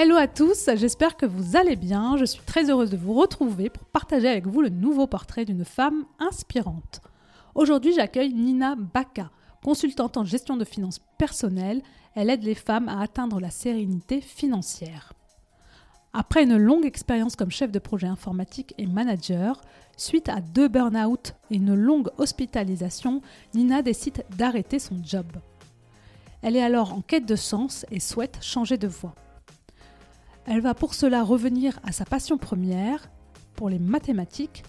Hello à tous, j'espère que vous allez bien. Je suis très heureuse de vous retrouver pour partager avec vous le nouveau portrait d'une femme inspirante. Aujourd'hui, j'accueille Nina Baka, consultante en gestion de finances personnelles. Elle aide les femmes à atteindre la sérénité financière. Après une longue expérience comme chef de projet informatique et manager, suite à deux burn-out et une longue hospitalisation, Nina décide d'arrêter son job. Elle est alors en quête de sens et souhaite changer de voie. Elle va pour cela revenir à sa passion première, pour les mathématiques,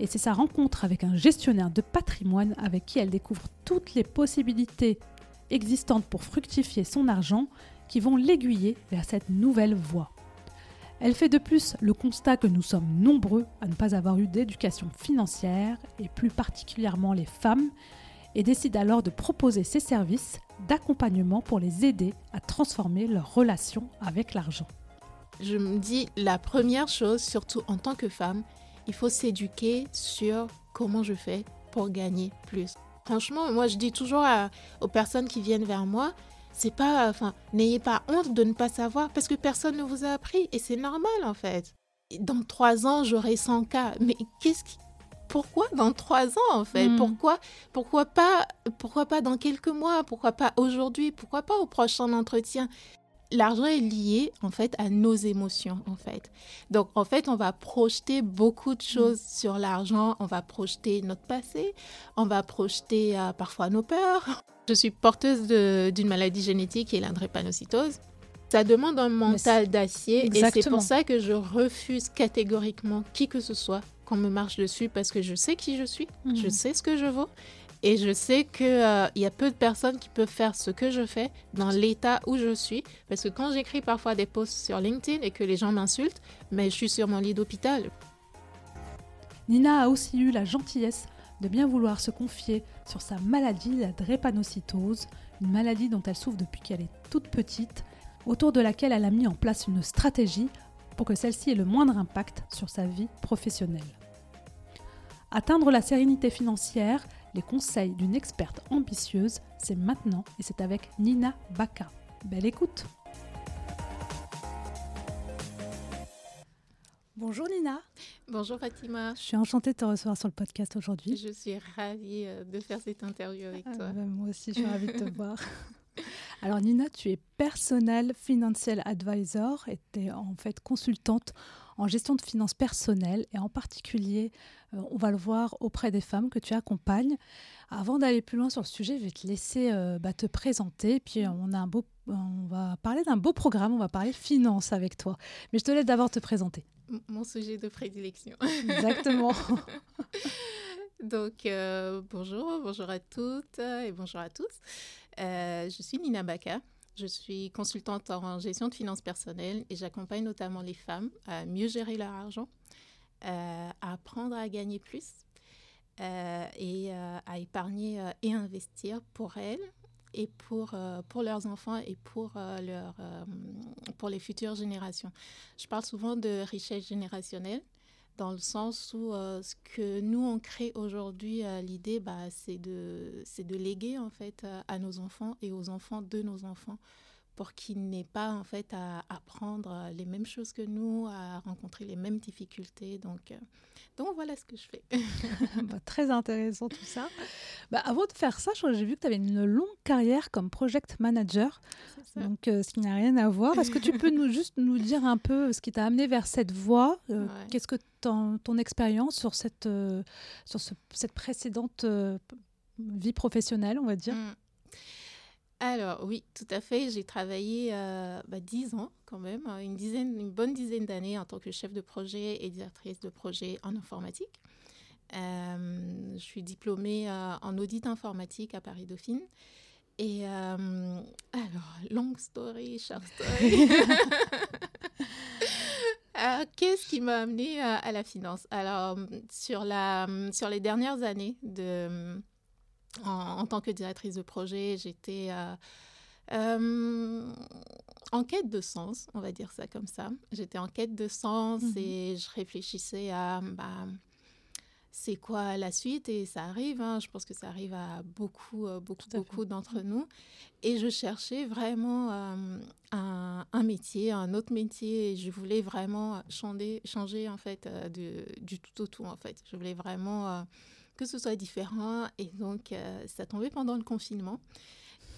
et c'est sa rencontre avec un gestionnaire de patrimoine avec qui elle découvre toutes les possibilités existantes pour fructifier son argent qui vont l'aiguiller vers cette nouvelle voie. Elle fait de plus le constat que nous sommes nombreux à ne pas avoir eu d'éducation financière, et plus particulièrement les femmes, et décide alors de proposer ses services d'accompagnement pour les aider à transformer leur relation avec l'argent je me dis, la première chose, surtout en tant que femme, il faut s'éduquer sur comment je fais pour gagner plus. Franchement, moi, je dis toujours aux personnes qui viennent vers moi, c'est pas, enfin, n'ayez pas honte de ne pas savoir parce que personne ne vous a appris et c'est normal en fait. Dans trois ans, j'aurai 100 cas, mais qu'est-ce qui, pourquoi dans trois ans en fait? Hmm. Pourquoi, pourquoi pas, pourquoi pas dans quelques mois? Pourquoi pas aujourd'hui? Pourquoi pas au prochain entretien? L'argent est lié en fait à nos émotions en fait. Donc en fait, on va projeter beaucoup de choses mm. sur l'argent, on va projeter notre passé, on va projeter euh, parfois nos peurs. Je suis porteuse d'une maladie génétique qui est l'indrépanocytose. Ça demande un mental d'acier et c'est pour ça que je refuse catégoriquement qui que ce soit qu'on me marche dessus parce que je sais qui je suis, je mm. sais ce que je vaux et je sais qu'il euh, y a peu de personnes qui peuvent faire ce que je fais dans l'état où je suis. Parce que quand j'écris parfois des posts sur LinkedIn et que les gens m'insultent, mais je suis sur mon lit d'hôpital. Nina a aussi eu la gentillesse de bien vouloir se confier sur sa maladie, la drépanocytose, une maladie dont elle souffre depuis qu'elle est toute petite, autour de laquelle elle a mis en place une stratégie pour que celle-ci ait le moindre impact sur sa vie professionnelle. Atteindre la sérénité financière, les conseils d'une experte ambitieuse, c'est maintenant et c'est avec Nina Baka. Belle écoute Bonjour Nina. Bonjour Fatima. Je suis enchantée de te recevoir sur le podcast aujourd'hui. Je suis ravie euh, de faire cette interview avec toi. Ah, bah, moi aussi, je suis ravie de te voir. Alors Nina, tu es personnel financial advisor et tu es en fait consultante en gestion de finances personnelles et en particulier, euh, on va le voir auprès des femmes que tu accompagnes. Avant d'aller plus loin sur le sujet, je vais te laisser euh, bah, te présenter. Puis on, a un beau, on va parler d'un beau programme, on va parler finances avec toi. Mais je te laisse d'abord te présenter. Mon sujet de prédilection. Exactement. Donc, euh, bonjour, bonjour à toutes et bonjour à tous. Je suis Nina Baka. Je suis consultante en gestion de finances personnelles et j'accompagne notamment les femmes à mieux gérer leur argent, euh, à apprendre à gagner plus euh, et euh, à épargner et investir pour elles et pour, pour leurs enfants et pour, leur, pour les futures générations. Je parle souvent de richesse générationnelle dans le sens où euh, ce que nous on crée aujourd'hui, euh, l'idée, bah, c'est de, de léguer en fait euh, à nos enfants et aux enfants de nos enfants pour qu'ils n'aient pas en fait à apprendre les mêmes choses que nous, à rencontrer les mêmes difficultés. Donc, euh, donc voilà ce que je fais. Bah, très intéressant tout ça. Bah, avant de faire ça, j'ai vu que tu avais une longue carrière comme project manager, donc euh, ce qui n'a rien à voir. Est-ce que tu peux nous juste nous dire un peu ce qui t'a amené vers cette voie euh, Qu'est-ce que ton, ton expérience sur cette sur cette précédente vie professionnelle, on va dire? Mmh. Alors oui, tout à fait. J'ai travaillé euh, bah, 10 ans quand même, une, dizaine, une bonne dizaine d'années en tant que chef de projet et directrice de projet en informatique. Euh, je suis diplômée euh, en audit informatique à Paris Dauphine. Et euh, alors, long story, short story. Qu'est-ce qui m'a amené à, la finance? Alors, sur, la, sur les dernières années, de, en, tant que directrice de projet, j'étais euh, en quête de sens, on va dire ça comme ça. J'étais en quête de sens mmh et je réfléchissais à bah, c'est quoi la suite et ça arrive, hein. je pense que ça arrive à beaucoup, euh, beaucoup, beaucoup d'entre nous. Et je cherchais vraiment euh, un, métier, un autre métier et je voulais vraiment changer, changer en fait de, du tout au tout en fait. Je voulais vraiment que ce soit différent et donc ça tombait pendant le confinement.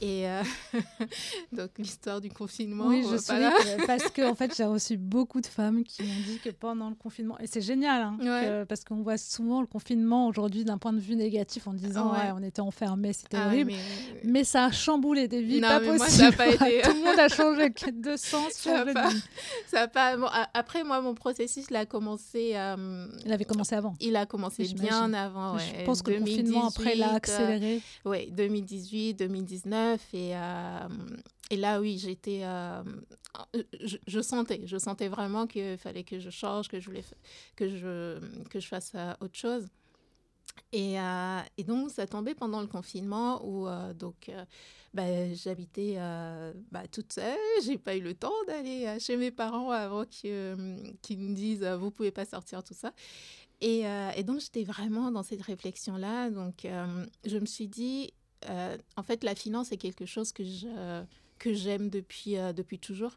Et euh, donc l'histoire du confinement. Oui, je suis parce que en fait j'ai reçu beaucoup de femmes qui m'ont dit que pendant le confinement et c'est génial hein, parce qu'on voit souvent le confinement aujourd'hui d'un point de vue négatif en disant ouais, on était enfermés c'était ah horrible mais... ça a chamboulé des vies pas possible. Moi, ça pas été... Tout le monde a changé de sens. Ça a pas... ça a pas... Bon, après moi mon processus il a commencé. Euh, il avait commencé avant. Il a commencé bien avant. Je pense que le confinement après l'a accéléré. Euh, oui 2018 2019 et, euh, et là, oui, j'étais. Euh, je, sentais, je sentais vraiment qu'il fallait que je change, que je voulais que je, que je fasse euh, autre chose. Et, donc, ça tombait pendant le confinement où donc, bah, j'habitais bah, toute seule. J'ai pas eu le temps d'aller chez mes parents avant qu'ils me disent vous pouvez pas sortir, tout ça. Et, donc, j'étais vraiment dans cette réflexion-là. Donc, je me suis dit euh, en fait, la finance est quelque chose que je, que j'aime depuis, euh, depuis toujours.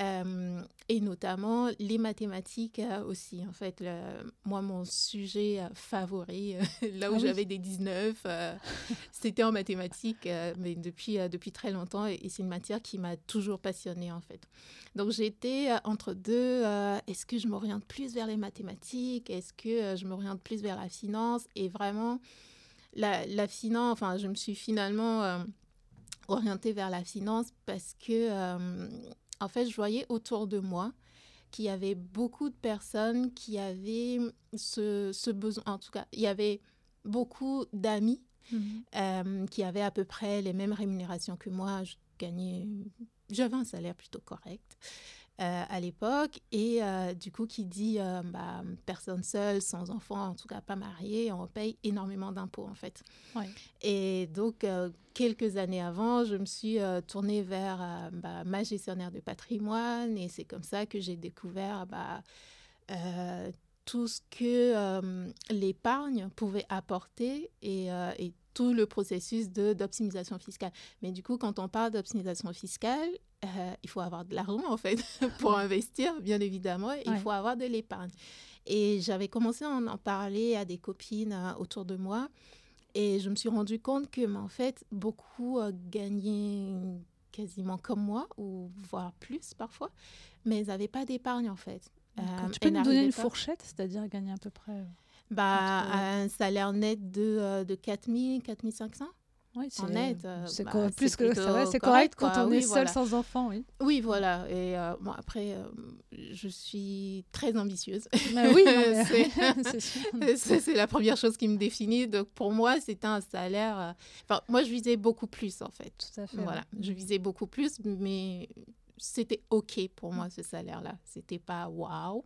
Euh, et notamment les mathématiques aussi. En fait, moi, mon sujet favori, là où ah j'avais des 19, c'était en mathématiques, mais depuis, depuis très longtemps. Et, c'est une matière qui m'a toujours passionnée, en fait. Donc, j'étais entre deux. Est-ce que je m'oriente plus vers les mathématiques? Est-ce que je m'oriente plus vers la finance? Et vraiment, la, finance, enfin, je me suis finalement euh, orientée vers la finance parce que, euh, en fait, je voyais autour de moi qu'il y avait beaucoup de personnes qui avaient ce, besoin, en tout cas, il y avait beaucoup d'amis mhm. euh, qui avaient à peu près les mêmes rémunérations que moi. Je gagnais, j'avais un salaire plutôt correct. Euh, à l'époque. Et euh, du coup, qui dit euh, bah, personne seule, sans enfant, en tout cas pas mariée, on paye énormément d'impôts en fait. Et donc, quelques années avant, je me suis tournée vers bah, ma gestionnaire de patrimoine et c'est comme ça que j'ai découvert bah, tout ce que l'épargne pouvait apporter et, et tout le processus d'optimisation fiscale. Mais du coup, quand on parle d'optimisation fiscale, euh, il faut avoir de l'argent en fait pour investir, bien évidemment. Il faut avoir de l'épargne. Et j'avais commencé à en, parler à des copines euh, autour de moi. Et je me suis rendu compte que, en fait, beaucoup euh, gagnaient quasiment comme moi, ou voire plus parfois, mais ils n'avaient pas d'épargne en fait. tu peux nous donner une fourchette, c'est-à-dire gagner à peu près bah, Un salaire net de, de 4 000, 4 500 oui, c'est net. Euh, c'est bah, plus que c'est correct, quand on est seul sans enfant, oui. Oui, voilà. Et euh, bon, après, euh, je suis très ambitieuse. Bah oui, c'est la première chose qui me définit. Donc pour moi, c'était un salaire. Enfin, moi, je visais beaucoup plus en fait. Tout à fait. Voilà, je visais beaucoup plus, mais c'était ok pour moi ce salaire-là. C'était pas waouh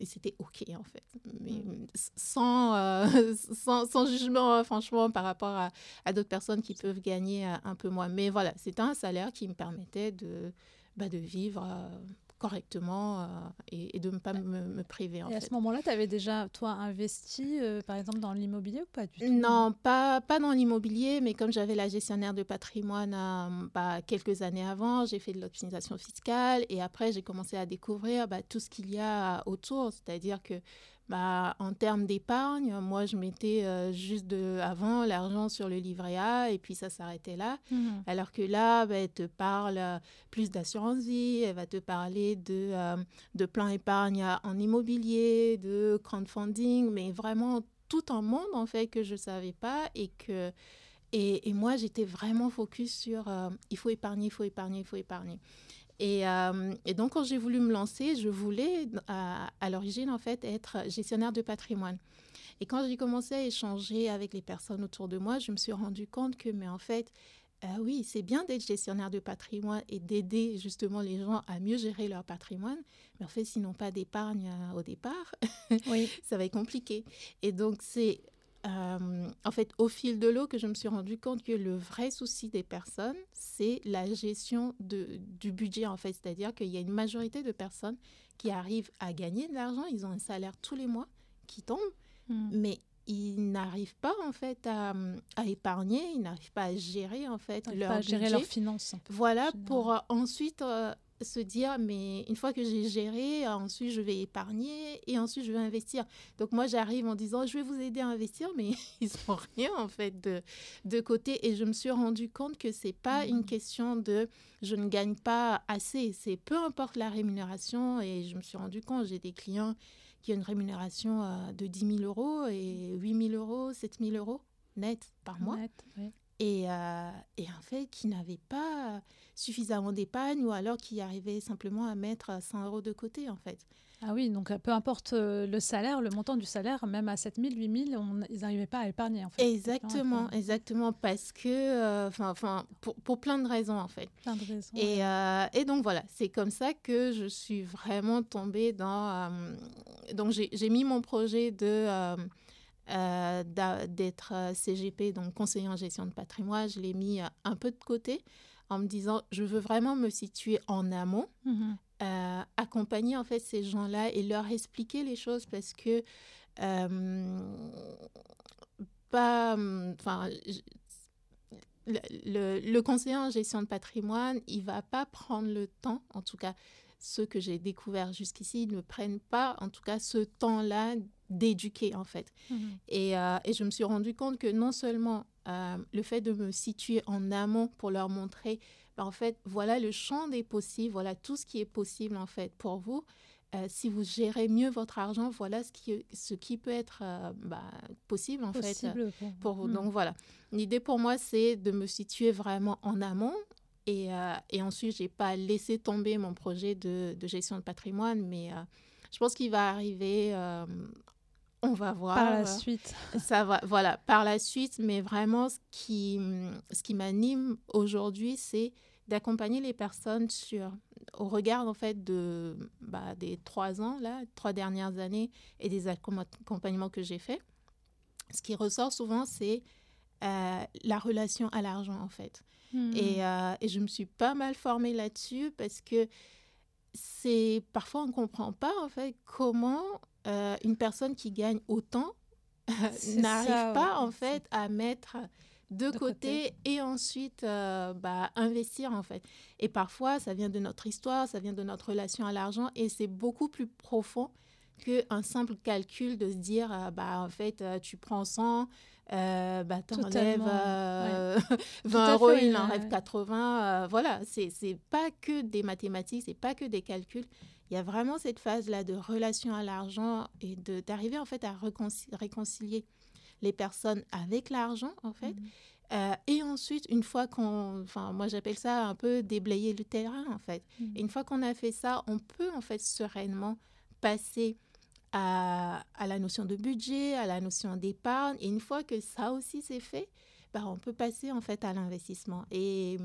et c'était OK en fait. Mais mm. sans, euh, sans, sans, jugement, franchement, par rapport à, à d'autres personnes qui peuvent gagner euh, un peu moins. Mais voilà, c'était un salaire qui me permettait de, bah, de vivre euh, correctement euh, et, de ne pas me, priver. et à ce moment-là, tu avais déjà, toi, investi, euh, par exemple, dans l'immobilier ou pas du tout? Non, pas, pas dans l'immobilier, mais comme j'avais la gestionnaire de patrimoine euh, bah, quelques années avant, j'ai fait de l'optimisation fiscale et après, j'ai commencé à découvrir bah, tout ce qu'il y a autour, c'est-à-dire que bah, en termes d'épargne, moi, je mettais euh, juste de, avant l'argent sur le livret A et puis ça s'arrêtait là. Mhm. Alors que là, bah, elle te parle euh, plus d'assurance vie, elle va te parler de, euh, de plan épargne en immobilier, de crowdfunding, mais vraiment tout un monde en fait que je ne savais pas et que. Et, et moi, j'étais vraiment focus sur il faut épargner, il faut épargner, il faut épargner. Euh, et, donc, quand j'ai voulu me lancer, je voulais à, à l'origine, en fait, être gestionnaire de patrimoine. Et quand j'ai commencé à échanger avec les personnes autour de moi, je me suis rendu compte que, mais en fait, ah oui, c'est bien d'être gestionnaire de patrimoine et d'aider justement les gens à mieux gérer leur patrimoine. Mais en fait, s'ils n'ont pas d'épargne euh, au départ, oui. ça va être compliqué. Et donc, c'est euh, en fait au fil de l'eau que je me suis rendu compte que le vrai souci des personnes, c'est la gestion de, du budget, en fait. C'est-à-dire qu'il y a une majorité de personnes qui arrivent à gagner de l'argent, ils ont un salaire tous les mois qui tombe, hmm. mais ils n'arrivent pas en fait à, épargner, ils n'arrivent pas à gérer en fait leur pas à gérer leurs finances. voilà pour euh, ensuite euh, se dire mais une fois que j'ai géré, ensuite je vais épargner et ensuite je vais investir. Donc moi j'arrive en disant je vais vous aider à investir, mais ils n'ont rien en fait de, de côté et je me suis rendu compte que c'est pas une mmh. question de je ne gagne pas assez, c'est peu importe la rémunération et je me suis rendu compte j'ai des clients qui a une rémunération euh, de 10 000 euros et 8 000 euros, 7 000 euros net par mois. Et, euh, et, en fait, qui n'avaient pas suffisamment d'épargne ou alors qui arrivaient simplement à mettre 100 euros de côté, en fait. Ah oui, donc peu importe euh, le salaire, le montant du salaire, même à 7 000, 8 000, ils n'arrivaient pas à épargner en fait. Exactement, exactement, parce que, euh, enfin, enfin, pour, pour, plein de raisons en fait. Plein de raisons. Et, euh, et donc voilà, c'est comme ça que je suis vraiment tombée dans. donc j'ai mis mon projet de. D'être CGP, donc conseiller en gestion de patrimoine, je l'ai mis un peu de côté en me disant, je veux vraiment me situer en amont, euh, accompagner en fait ces gens-là et leur expliquer les choses parce que euh, pas, enfin, le, le, conseiller en gestion de patrimoine, il va pas prendre le temps, en tout cas ceux que j'ai découverts jusqu'ici, ils ne prennent pas, en tout cas, ce temps-là d'éduquer, en fait. Mmh et, euh, et, je me suis rendu compte que non seulement le fait de me situer en amont pour leur montrer ben, en fait, voilà le champ des possibles, voilà tout ce qui est possible en fait pour vous. Euh, si vous gérez mieux votre argent, voilà ce qui, ce qui peut être euh, bah, possible en fait euh, pour, vous. Hmm. Donc voilà, l'idée pour moi c'est de me situer vraiment en amont et, et ensuite j'ai pas laissé tomber mon projet de, de gestion de patrimoine, mais je pense qu'il va arriver on va voir. Par la suite. Ça va, voilà, par la suite. Mais vraiment, ce qui, ce qui m'anime aujourd'hui, c'est d'accompagner les personnes sur, au regard en fait de, bah, des trois ans, là, trois dernières années et des accompagnements que j'ai faits. Ce qui ressort souvent, c'est euh, la relation à l'argent en fait. Hmm. Et, euh, et, je me suis pas mal formée là-dessus parce que c'est parfois on ne comprend pas en fait comment euh, une personne qui gagne autant n'arrive pas en fait à mettre de, côté, et ensuite euh, bah, investir en fait. Et parfois, ça vient de notre histoire, ça vient de notre relation à l'argent et c'est beaucoup plus profond qu'un simple calcul de se dire, euh, bah, en fait, euh, tu prends 100, euh, bah, tu enlèves 20 euros, il en rêve 80. voilà, c'est pas que des mathématiques, c'est pas que des calculs. Il y a vraiment cette phase-là de relation à l'argent et d'arriver en fait à réconcilier les personnes avec l'argent, en fait. Mhm. Euh, et ensuite, une fois qu'on, enfin, moi j'appelle ça un peu déblayer le terrain, en fait. Mhm. une fois qu'on a fait ça, on peut en fait sereinement passer à, à la notion de budget, à la notion d'épargne. Et une fois que ça aussi c'est fait, bah, on peut passer en fait à l'investissement. Et,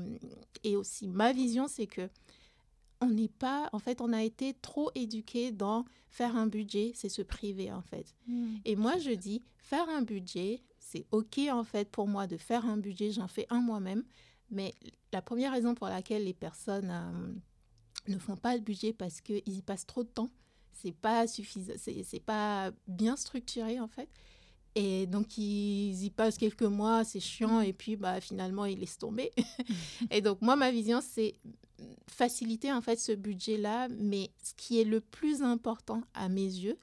et aussi, ma vision, c'est que on n'est pas, en fait, on a été trop éduqué dans faire un budget, c'est se priver, en fait. Hmm. Et moi, je dis, faire un budget, c'est OK, en fait, pour moi de faire un budget, j'en fais un moi-même. Mais la première raison pour laquelle les personnes euh, ne font pas le budget, parce qu'ils y passent trop de temps, c'est pas suffisant, c'est pas bien structuré, en fait. Et donc, ils y passent quelques mois, c'est chiant, et puis bah, finalement, ils laissent tomber. et donc, moi, ma vision, c'est faciliter en fait ce budget-là, mais ce qui est le plus important à mes yeux,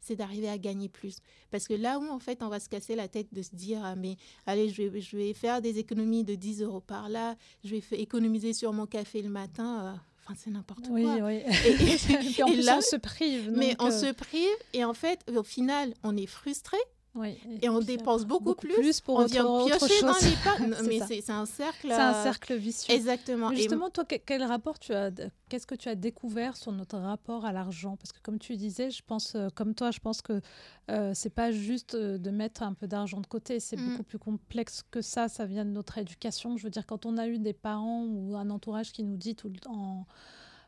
c'est d'arriver à gagner plus. Parce que là où en fait on va se casser la tête de se dire, ah, mais allez, je vais, je vais faire des économies de 10 euros par là, je vais économiser sur mon café le matin. Euh, enfin, c'est n'importe quoi. Oui, Et, en plus, on se prive. mais on euh, se prive et en fait, au final, on est frustré et, on dépense beaucoup, plus, pour on vient piocher dans les mais c'est un cercle. C'est un cercle vicieux. Exactement. justement, toi, quel rapport tu as Qu'est-ce que tu as découvert sur notre rapport à l'argent? Parce que comme tu disais, je pense, euh, comme toi, je pense que euh, c'est pas juste euh, de mettre un peu d'argent de côté. C'est mm. beaucoup plus complexe que ça. Ça vient de notre éducation. Je veux dire, quand on a eu des parents ou un entourage qui nous dit tout le temps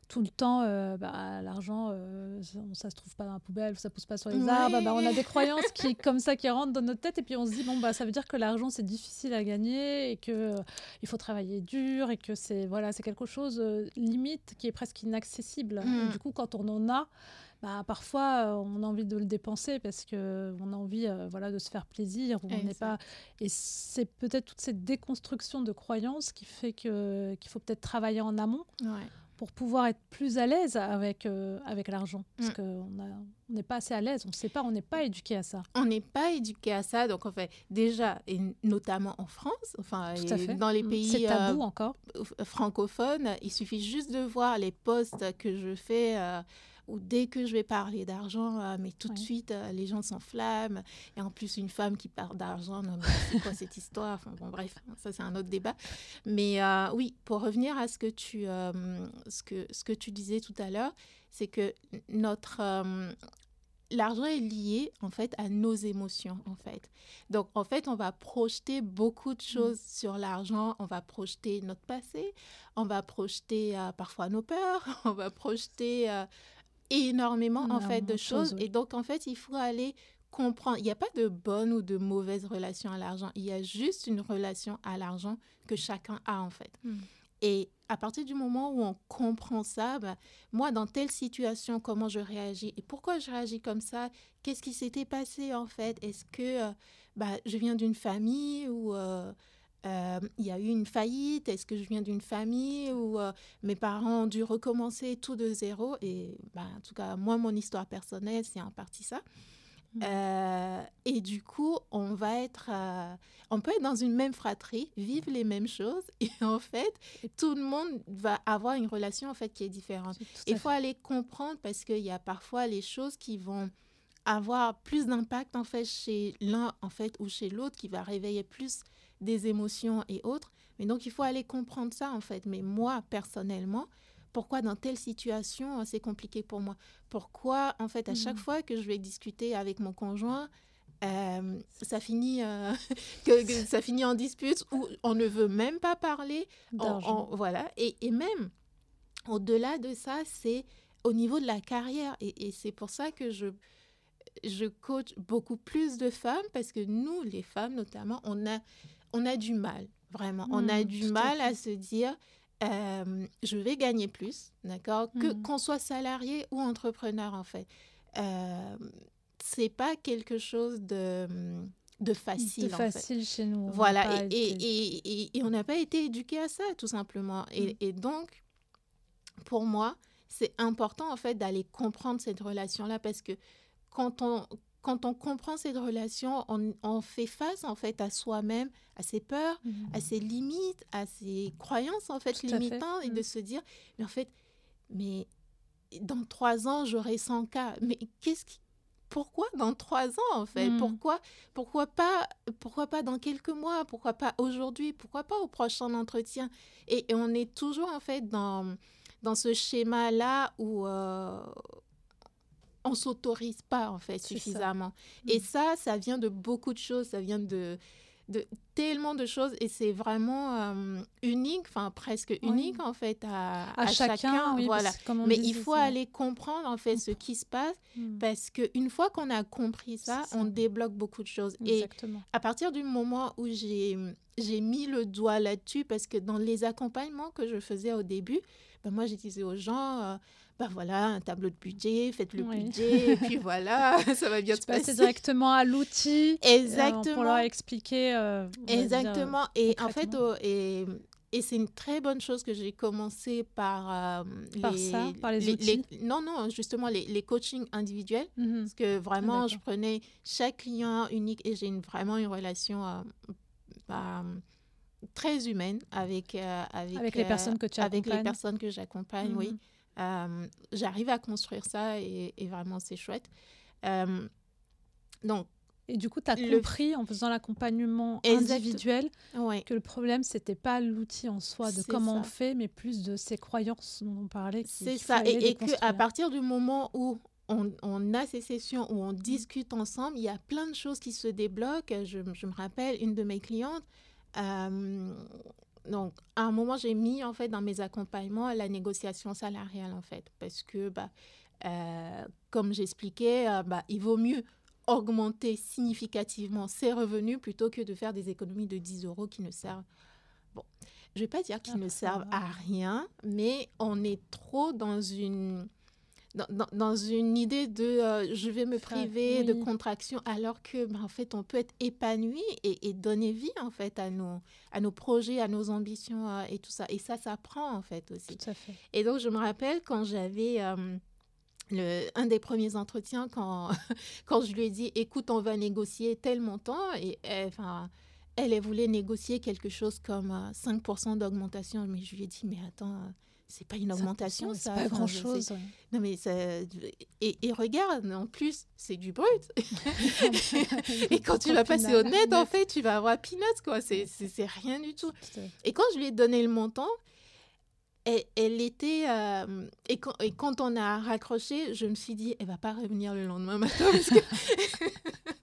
tout le temps, euh, bah, l'argent, euh, ça, se trouve pas dans la poubelle, ça pousse pas sur les arbres. Bah, on a des croyances qui, comme ça qui rentrent dans notre tête et puis on se dit bon bah ça veut dire que l'argent c'est difficile à gagner et que euh, il faut travailler dur et que c'est voilà c'est quelque chose limite qui est presque inaccessible. Mm. du coup quand on en a, bah, parfois on a envie de le dépenser parce que on a envie voilà de se faire plaisir on n'est pas et c'est peut-être toute cette déconstruction de croyances qui fait que qu'il faut peut-être travailler en amont pour pouvoir être plus à l'aise avec, euh, avec l'argent. Parce mm. qu'on n'est pas assez à l'aise, on ne sait pas, on n'est pas éduqué à ça. On n'est pas éduqué à ça, donc en fait, déjà, et notamment en France, enfin, dans les mm. pays tabou euh, encore. francophones, il suffit juste de voir les posts que je fais. Euh, où dès que je vais parler d'argent, euh, mais tout de suite, euh, les gens s'enflamment. Et en plus, une femme qui parle d'argent, c'est quoi cette histoire? Enfin, bon, Bref, ça c'est un autre débat. Mais euh, oui, pour revenir à ce que tu, ce que, ce que tu disais tout à l'heure, c'est que notre l'argent est lié en fait à nos émotions en fait. Donc en fait, on va projeter beaucoup de choses mm. sur l'argent, on va projeter notre passé, on va projeter parfois nos peurs, on va projeter énormément en fait de choses. Et donc en fait, il faut aller comprendre. Il n'y a pas de bonne ou de mauvaise relation à l'argent. Il y a juste une relation à l'argent que chacun a en fait. Hmm. Et à partir du moment où on comprend ça, bah, moi, dans telle situation, comment je réagis et pourquoi je réagis comme ça, qu'est-ce qui s'était passé en fait? Est-ce que euh, bah, je viens d'une famille où euh, euh, il y a eu une faillite Est-ce que je viens d'une famille où euh, mes parents ont dû recommencer tout de zéro Et bah, en tout cas, moi, mon histoire personnelle, c'est en partie ça. Mmh. Euh, et du coup, on va être, on peut être dans une même fratrie, vivre les mêmes choses, et en fait, tout le monde va avoir une relation en fait qui est différente. Il faut aller comprendre parce qu'il y a parfois les choses qui vont avoir plus d'impact en fait chez l'un en fait ou chez l'autre, qui va réveiller plus des émotions et autres. Mais donc, il faut aller comprendre ça, en fait. Mais moi, personnellement, pourquoi dans telle situation, c'est compliqué pour moi? Pourquoi, en fait, à chaque mmh. fois que je vais discuter avec mon conjoint, euh, ça finit euh, que, ça finit en dispute ou on ne veut même pas parler voilà et, et même au-delà de ça c'est au niveau de la carrière et, et c'est pour ça que je je coach beaucoup plus de femmes parce que nous les femmes notamment on a on a du mal, vraiment. on a mmh, du mal à, se dire, euh, je vais gagner plus, d'accord Que mmh. qu'on soit salarié ou entrepreneur, en fait. Euh, c'est pas quelque chose de de facile. De facile chez nous. Voilà, et, et, et, on n'a pas été éduqué à ça, tout simplement. Et, mmh. et donc, pour moi, c'est important, en fait, d'aller comprendre cette relation-là, parce que quand on, quand on comprend cette relation, on, fait face en fait à soi-même, à ses peurs, mhm. à ses limites, à ses croyances en fait limitantes et de mhm. se dire, mais en fait, mais dans trois ans j'aurai 100 cas, mais qu'est-ce qui pourquoi dans trois ans en fait? Mhm. Pourquoi pourquoi pas pourquoi pas dans quelques mois? Pourquoi pas aujourd'hui? Pourquoi pas au prochain entretien? Et, on est toujours en fait dans dans ce schéma là où euh, on s'autorise pas en fait suffisamment. Et mm. ça, ça vient de beaucoup de choses, ça vient de, de tellement de choses et c'est vraiment euh, unique, enfin presque unique en fait à, à, chacun. voilà. Mais il faut aller comprendre en fait ce qui se passe mm. parce que une fois qu'on a compris ça, on débloque beaucoup de choses. Exactement. Et à partir du moment où j'ai j'ai mis le doigt là-dessus parce que dans les accompagnements que je faisais au début, ben moi je disais aux gens, euh, ben voilà, un tableau de budget, faites le budget, et puis voilà, ça va bien se passer. directement à l'outil. Exactement. Euh, pour leur expliquer. Euh, Exactement. et en fait, oh, et, et c'est une très bonne chose que j'ai commencé par, par les, ça, par les, outils. non, non, justement les, les coachings individuels, mhm. parce que vraiment, ah, je prenais chaque client unique et j'ai une, vraiment une relation bah, très humaine avec, euh, avec, les personnes que tu Avec les personnes que j'accompagne, oui. Euh, j'arrive à construire ça et, vraiment c'est chouette. Euh, donc, Et du coup, tu as Le- compris en faisant l'accompagnement individuel Ouais. que le problème, c'était pas l'outil en soi de comment ça. on fait, mais plus de ces croyances dont on parlait. C'est ça. Et, et que à déconstruire. partir du moment où on, on a ces sessions, où on discute ensemble, il y a plein de choses qui se débloquent. Je, je me rappelle, une de mes clientes, euh, donc à un moment, j'ai mis en fait dans mes accompagnements la négociation salariale en fait, parce que bah, euh, comme j'expliquais, euh, bah, il vaut mieux augmenter significativement ses revenus plutôt que de faire des économies de 10 euros qui ne servent Bon, je vais pas dire qu'ils Ah, ne ça servent à rien, mais on est trop dans une dans, dans- dans une idée de euh, je vais me priver de contraction alors que ben, en fait on peut être épanoui et, et donner vie en fait à nos à nos projets à nos ambitions euh, et tout ça et ça ça prend en fait aussi Tout à fait. et donc, je me rappelle quand j'avais euh, le, un des premiers entretiens, quand, quand je lui ai dit, écoute, on va négocier tel montant, et elle, enfin, elle, elle voulait négocier quelque chose comme euh, 5% d'augmentation. Mais je lui ai dit, mais attends, c'est pas une augmentation, c'est ça. pas Enfin, grand chose. c'est- Non, mais ça... Et, et regarde, en plus, c'est du brut. et quand tu vas passer au net, en fait, tu vas avoir peanuts, quoi. C'est c'est- c'est rien du tout. Et quand je lui ai donné le montant, elle, elle était. euh, et, quand, et quand on a raccroché, je me suis dit, elle va pas revenir le lendemain matin. Parce que, C'est-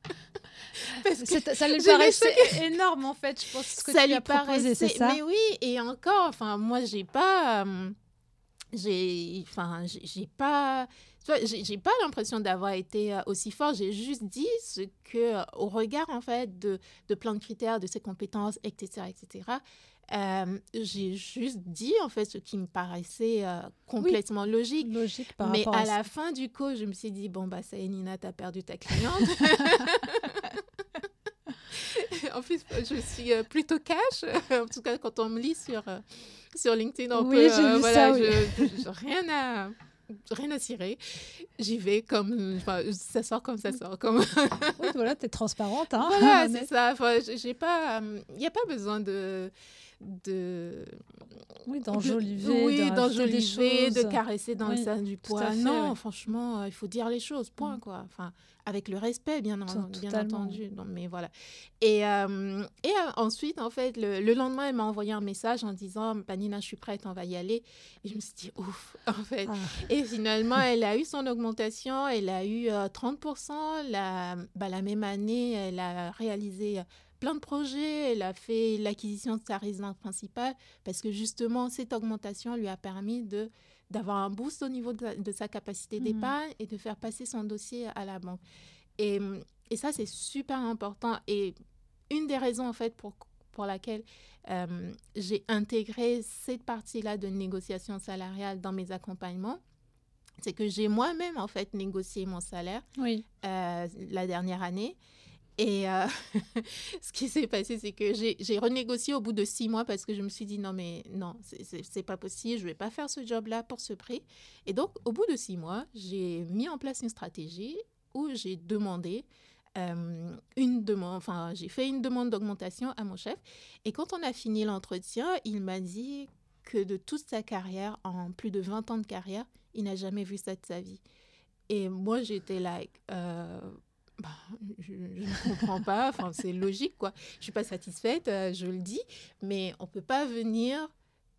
Ça lui paraissait énorme en fait, je pense, ce que ça tu lui as proposé, c'est ça Mais oui, et encore, enfin, moi, j'ai pas. euh, j'ai. Enfin, j'ai pas. J'ai pas l'impression d'avoir été euh, aussi fort. J'ai juste dit ce que, euh, au regard en fait de, de plein de critères, de ses compétences, etc., etc. euh, j'ai juste dit en fait ce qui me paraissait euh, complètement logique. logique par Mais à la fin du coup, je me suis dit bon bah ça y est Nina, t'as perdu ta cliente. en plus, je suis euh, plutôt cash. en tout cas, quand on me lit sur euh, sur LinkedIn, on Oui, peut, j'ai euh, voilà, ça, oui. je- je- rien à rien à cirer. J'y vais comme enfin, ça sort comme ça sort comme Oui, voilà, tu es transparente. Hein voilà, c'est ça. Enfin, j'ai j'ai pas, il n'y a pas besoin de, de, Oui, d'enjoliver, oui, d'enjoliver, de caresser dans le Oui, sens du tout à poids. fait, non, ouais. franchement, euh, il faut dire les choses, point, Mm. quoi. Enfin, avec le respect, bien, en- bien entendu. Non, mais voilà. Et, euh, et euh, ensuite, en fait, le, le lendemain, elle m'a envoyé un message en disant, Panina, je suis prête, on va y aller. Et je me suis dit, ouf, en fait. Ah, Et finalement, elle a eu son augmentation, elle a eu euh, 30%. La, bah, la même année, elle a réalisé plein de projets, elle a fait l'acquisition de sa résidence principale parce que justement, cette augmentation lui a permis de d'avoir un boost au niveau de, de sa capacité Mhm. d'épargne et de faire passer son dossier à la banque. Et, et ça, c'est super important. Et une des raisons, en fait, pour, pour laquelle euh, j'ai intégré cette partie-là de négociation salariale dans mes accompagnements, c'est que j'ai moi-même, en fait, négocié mon salaire oui, euh, la dernière année. Et euh, ce qui s'est passé, c'est que j'ai renégocié au bout de six mois parce que je me suis dit non, mais non, c'est pas possible, je vais pas faire ce job-là pour ce prix. Et donc, au bout de six mois, j'ai mis en place une stratégie où j'ai demandé euh, une demande, enfin, j'ai fait une demande d'augmentation à mon chef. Et quand on a fini l'entretien, il m'a dit que de toute sa carrière, en plus de 20 ans de carrière, il n'a jamais vu ça de sa vie. Et moi, j'étais like, euh, bah, je, ne comprends pas, enfin, c'est logique, quoi. Je suis pas satisfaite, euh, je le dis, mais on peut pas venir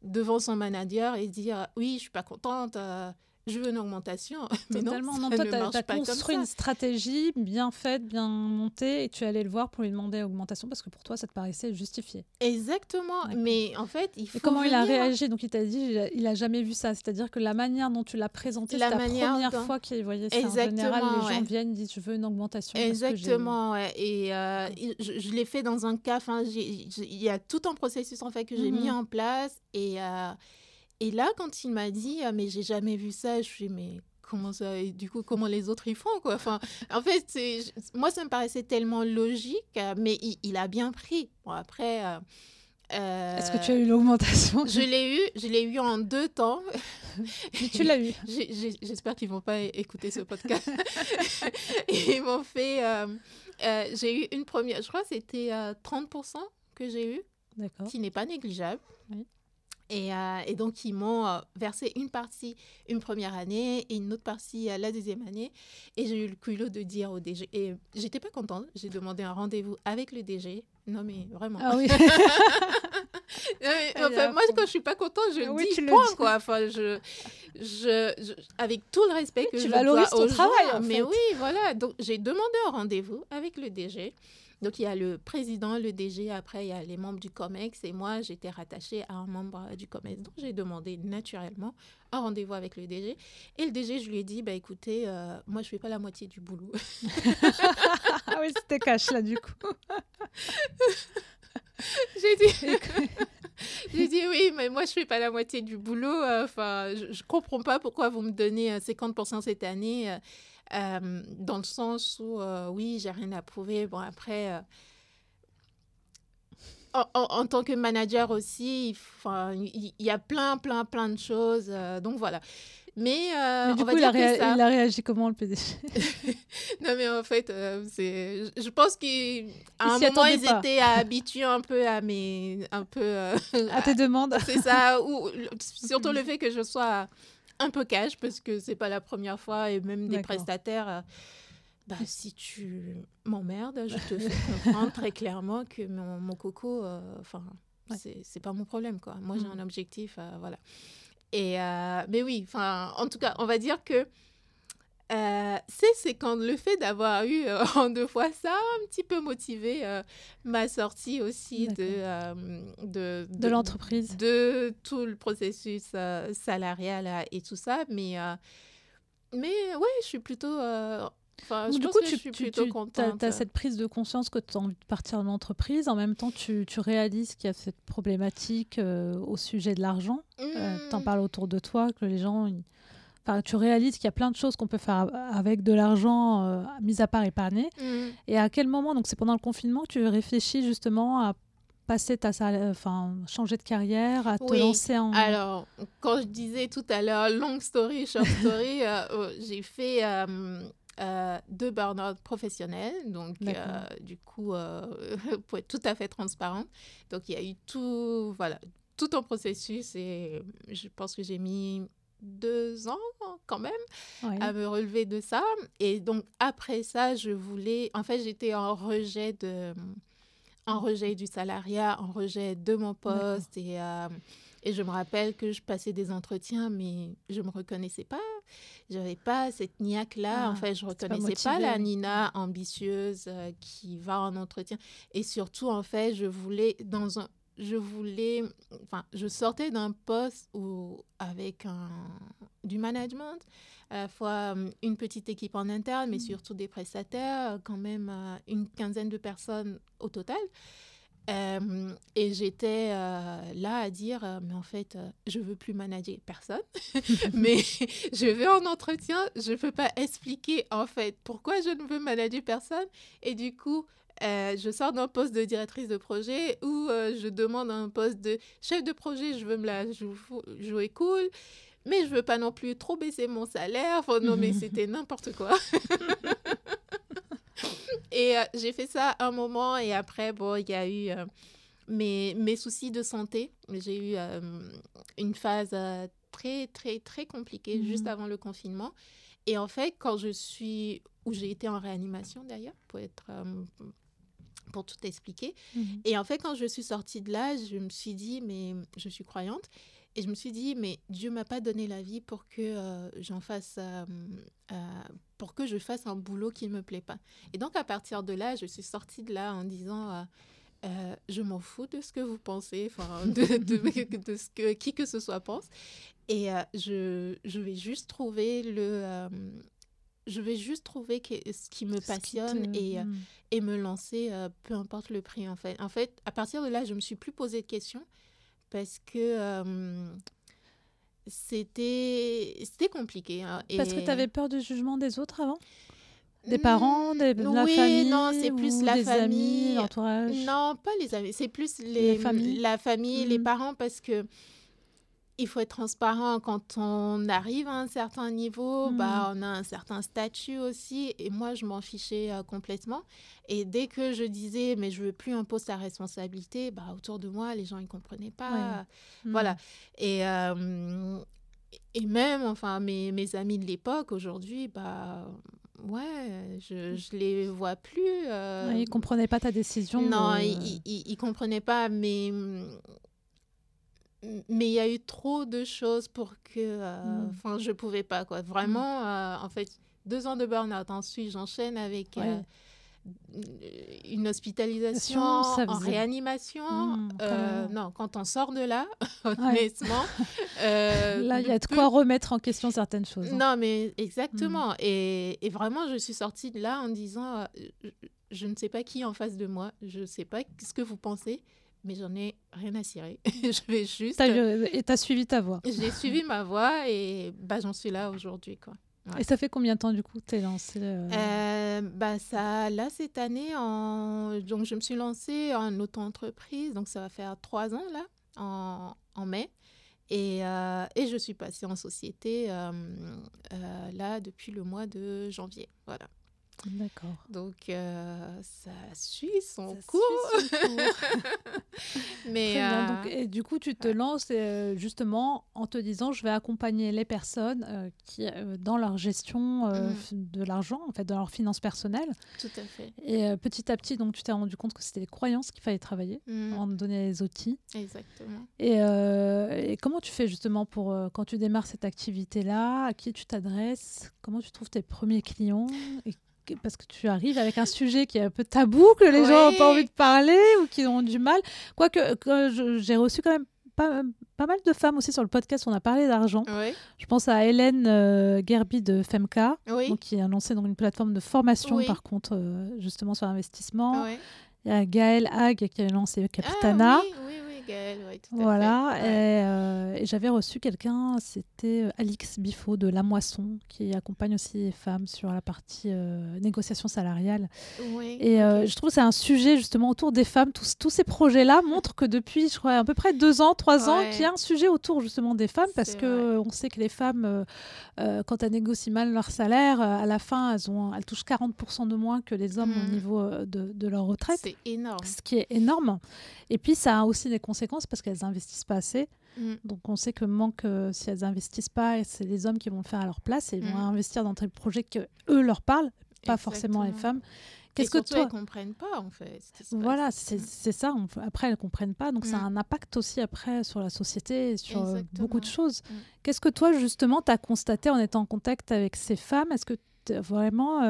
devant son manager et dire, oui, je suis pas contente, euh, je veux une augmentation. Mais non, totalement. ça Non, toi, tu as, construit une stratégie bien faite, bien montée, et tu es allé le voir pour lui demander augmentation parce que pour toi, ça te paraissait justifié. Exactement, mais en fait, il faut Et comment il a venir- réagi? Donc, il t'a dit, il a, il a jamais vu ça. C'est-à-dire que la manière dont tu l'as présenté, c'est la première dont- fois qu'il voyait ça. En général, Exactement, les gens ouais. viennent, disent, je veux une augmentation. Exactement, ouais. et euh, je, je l'ai fait dans un cas, enfin, il y a tout un processus en fait que j'ai Mhm. mis en place, et, euh, et là, quand il m'a dit, Ah, mais j'ai jamais vu ça, je suis, mais comment ça, et du coup, comment les autres ils font, quoi, enfin, en fait, moi, ça me paraissait tellement logique, euh, mais il, il a bien pris, bon, après... euh, Est-ce que euh, tu as eu l'augmentation je l'ai eu, je l'ai eu en deux temps. Mais tu l'as eu. J'espère qu'ils vont pas écouter ce podcast. Ils m'ont fait. euh, euh, j'ai eu une première, je crois que c'était euh, 30% que j'ai eu, qui n'est pas négligeable. Oui. Et, euh, et, donc, ils m'ont euh, versé une partie une première année et une autre partie euh, la deuxième année. Et j'ai eu le culot de dire au DG. Et j'étais pas contente. J'ai demandé un rendez-vous avec le DG. Non, mais vraiment. Ah oui. enfin, moi, quand je suis pas contente, je oui, dis point, dis. quoi. Enfin, je, je, je, avec tout le respect que tu je valorises dois ton aux travail, mais oui, voilà. Donc, j'ai demandé un rendez-vous avec le DG. Donc, il y a le président, le DG, après, il y a les membres du COMEX et moi, j'étais rattachée à un membre du COMEX. Donc, j'ai demandé naturellement un rendez-vous avec le DG. Et le DG, je lui ai dit, bah, écoutez, euh, moi, je ne fais pas la moitié du boulot. ah oui, c'était cash là, du coup. j'ai dit... J'ai dit oui, mais moi je fais pas la moitié du boulot. Enfin, je, je comprends pas pourquoi vous me donnez 50% cette année. Euh, euh, dans le sens où, euh, oui, j'ai rien à prouver. Bon, après, euh, en, en, en, tant que manager aussi, il, il, y a plein, plein, plein de choses. donc voilà. Mais, mais du on coup, va il, a réa- que ça... il a réagi comment le PDG Non, mais en fait, c'est... je pense qu'à un moment, ils pas. étaient habitués un peu à mes. Un peu, À tes demandes C'est ça. Ou surtout le fait que je sois un peu cash parce que c'est pas la première fois et même des prestataires. euh, bah, si tu m'emmerdes, je te fais comprendre très clairement que mon, mon coco, euh, enfin, Ouais. c'est pas mon problème, quoi. Moi, j'ai Mhm. un objectif, euh, voilà. Et, euh, mais oui, enfin, en tout cas, on va dire que euh, c'est quand le fait d'avoir eu euh, en deux fois ça a un petit peu motivé euh, ma sortie aussi de, de, de l'entreprise. de tout le processus salarial et tout ça. Mais, mais ouais, je suis plutôt. Enfin, je Donc, du pense coup, que tu, je suis tu, plutôt tu contente. as, cette prise de conscience que tu as envie de partir de l'entreprise. En même temps, tu, réalises qu'il y a cette problématique au sujet de l'argent. Euh, tu en parles autour de toi, que les gens. ils- Enfin, tu réalises qu'il y a plein de choses qu'on peut faire avec de l'argent, euh, mis à part épargner. Mm. Et à quel moment, donc c'est pendant le confinement, que tu réfléchis justement à passer ta salle, enfin, changer de carrière, à te Oui. lancer en. Alors, quand je disais tout à l'heure long story, short story, euh, euh, j'ai fait euh, euh, deux burn-out professionnels. Donc, euh, du coup, euh, pour être tout à fait transparente, donc il y a eu tout, voilà, tout un processus et je pense que j'ai mis deux ans quand même Ouais. à me relever de ça. Et donc, après ça, je voulais. En fait, j'étais en rejet de. En rejet du salariat, en rejet de mon poste. Et, euh, et je me rappelle que je passais des entretiens, mais je ne me reconnaissais pas. Je n'avais pas cette niaque-là. Ah, en fait, je ne pas reconnaissais pas, la. Nina ambitieuse euh, qui va en entretien. Et surtout, en fait, je voulais, dans un. Je voulais, enfin, je sortais d'un poste où, avec un, du management, à la fois euh, une petite équipe en interne, mais surtout des prestataires, euh, quand même euh, une quinzaine de personnes au total. Euh, et j'étais euh, là à dire, euh, mais en fait, je veux plus manager personne, mais je vais en entretien, je ne peux pas expliquer en fait pourquoi je ne veux manager personne. Et du coup, euh, je sors d'un poste de directrice de projet ou euh, je demande un poste de chef de projet, je veux me la jou- jouer cool, mais je veux pas non plus trop baisser mon salaire. Enfin, non, mais c'était n'importe quoi. et euh, j'ai fait ça un moment et après, bon, il y a eu mes, mes soucis de santé. J'ai eu une phase très, très, très compliquée Mhm. juste avant le confinement. Et en fait, quand je suis, où j'ai été en réanimation d'ailleurs, pour être, euh, pour tout expliquer. Mhm. Et en fait, quand je suis sortie de là, je me suis dit, mais je suis croyante. Et je me suis dit, mais Dieu m'a pas donné la vie pour que euh, j'en fasse, euh, euh, pour que je fasse un boulot qui ne me plaît pas. Et donc, à partir de là, je suis sortie de là en disant, je m'en fous de ce que vous pensez, enfin, de, de, de ce que qui que ce soit pense. Et je, je vais juste trouver le, je vais juste trouver que, ce qui me qui passionne te- et, euh, Mhm. et me lancer, euh, peu importe le prix en fait. En fait, à partir de là, je me suis plus posé de questions parce que euh, c'était c'était compliqué. hein, Parce que tu avais peur du jugement des autres avant? Des parents, des, de la oui, famille non, c'est plus ou la des famille. amis, l'entourage? Non, pas les amis, c'est plus les, Les familles la famille, les Mhm. parents parce que il faut être transparent quand on arrive à un certain niveau, Mm. bah, on a un certain statut aussi. Et moi, je m'en fichais euh, complètement. Et dès que je disais, mais je veux plus un poste à responsabilité, bah, autour de moi, les gens ne comprenaient pas. Mm. Voilà. Et, euh, et même, enfin, mes, mes amis de l'époque, aujourd'hui, bah, ouais, je, je les vois plus. euh, Ouais, ils comprenaient pas ta décision. non, euh, ils, ils, ils comprenaient pas, mais mais il y a eu trop de choses pour que, euh, Mm. enfin, je pouvais pas quoi. Vraiment, euh, en fait, deux ans de burn-out. Ensuite, j'enchaîne avec euh, une hospitalisation en réanimation. Mm, Euh, non, quand on sort de là, honnêtement, euh, Là, il y a de peu- quoi remettre en question certaines choses. hein. non, mais exactement. Et, et vraiment, je suis sortie de là en disant, euh, je, je ne sais pas qui est en face de moi, je ne sais pas ce que vous pensez, mais j'en ai rien à cirer. je vais juste... Eu- et t'as suivi ta voix. J'ai suivi ma voie et bah, j'en suis là aujourd'hui. quoi. Ouais. Et ça fait combien de temps du coup que t'es lancée euh, Euh, bah ça, là, cette année, en... donc, je me suis lancée en auto-entreprise, donc ça va faire trois ans, là, en, en mai. Et, euh, et je suis passée en société, là, depuis le mois de janvier. Voilà. D'accord. Donc, euh, ça suit son Ça cours. suit son cours. Mais, euh, Donc, et du coup, tu te lances euh, justement en te disant je vais accompagner les personnes qui, dans leur gestion f- de l'argent, en fait, dans leurs finances personnelles. tout à fait. Et petit à petit, donc, tu t'es rendu compte que c'était les croyances qu'il fallait travailler Mm, avant de donner les outils. exactement. Et, et comment tu fais justement pour, quand tu démarres cette activité-là, à qui tu t'adresses Comment tu trouves tes premiers clients Et parce que tu arrives avec un sujet qui est un peu tabou, que les gens n'ont pas envie de parler ou qui ont du mal. Quoique, que j'ai reçu quand même pas, pas mal de femmes aussi sur le podcast où on a parlé d'argent. Oui, Je pense à Hélène euh, Gerby de oui, donc, qui a lancé donc, une plateforme de formation, Oui. par contre, euh, justement sur l'investissement. Il y a Gaëlle Hague qui a lancé Capitana. Ah, tout à Voilà, fait. Ouais. et, euh, et j'avais reçu quelqu'un, c'était euh, Alix Biffaut de La Moisson, qui accompagne aussi les femmes sur la partie euh, négociation salariale. Oui, Et euh, je trouve que c'est un sujet justement autour des femmes. Tous, tous ces projets-là montrent que depuis, je crois, à peu près deux ans, trois ans, qu'il y a un sujet autour justement des femmes, parce que on sait que les femmes, quand elles négocient mal leur salaire, à la fin, elles, ont, elles touchent 40% de moins que les hommes au Mhm. niveau de, de leur retraite. C'est énorme. Ce qui est énorme. Et puis, ça a aussi des conséquences parce qu'elles investissent pas assez. Mm. Donc, on sait que manque, euh, si elles investissent pas, c'est les hommes qui vont le faire à leur place et ils vont Mm. investir dans des projets que eux leur parlent, pas forcément les femmes. Qu'est-ce que toi elles comprennent pas, en fait. ce Voilà, c'est ça. on- après, elles comprennent pas. Donc, ça a Mm. un impact aussi après sur la société et sur euh, beaucoup de choses. Mm. Qu'est-ce que toi, justement, tu as constaté en étant en contact avec ces femmes? Est-ce que vraiment,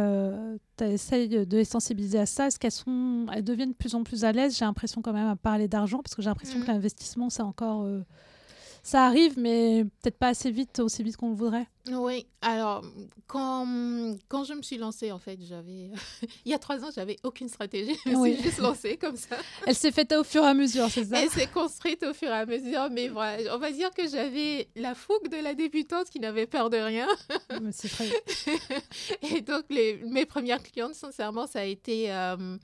tu essayes de les sensibiliser à ça Est-ce qu'elles sont, elles deviennent de plus en plus à l'aise? J'ai l'impression quand même à parler d'argent parce que j'ai l'impression Mm. que l'investissement, c'est encore... euh, ça arrive, mais peut-être pas assez vite, aussi vite qu'on le voudrait. Oui, alors, quand, quand je me suis lancée, en fait, j'avais... Il y a trois ans, j'avais aucune stratégie. Je me Oui. suis juste lancée comme ça. Elle s'est faite au fur et à mesure, c'est ça? Elle s'est construite au fur et à mesure, mais voilà, on va dire que j'avais la fougue de la débutante qui n'avait peur de rien. Mais c'est très... Et donc, les, mes premières clientes, sincèrement, ça a été euh,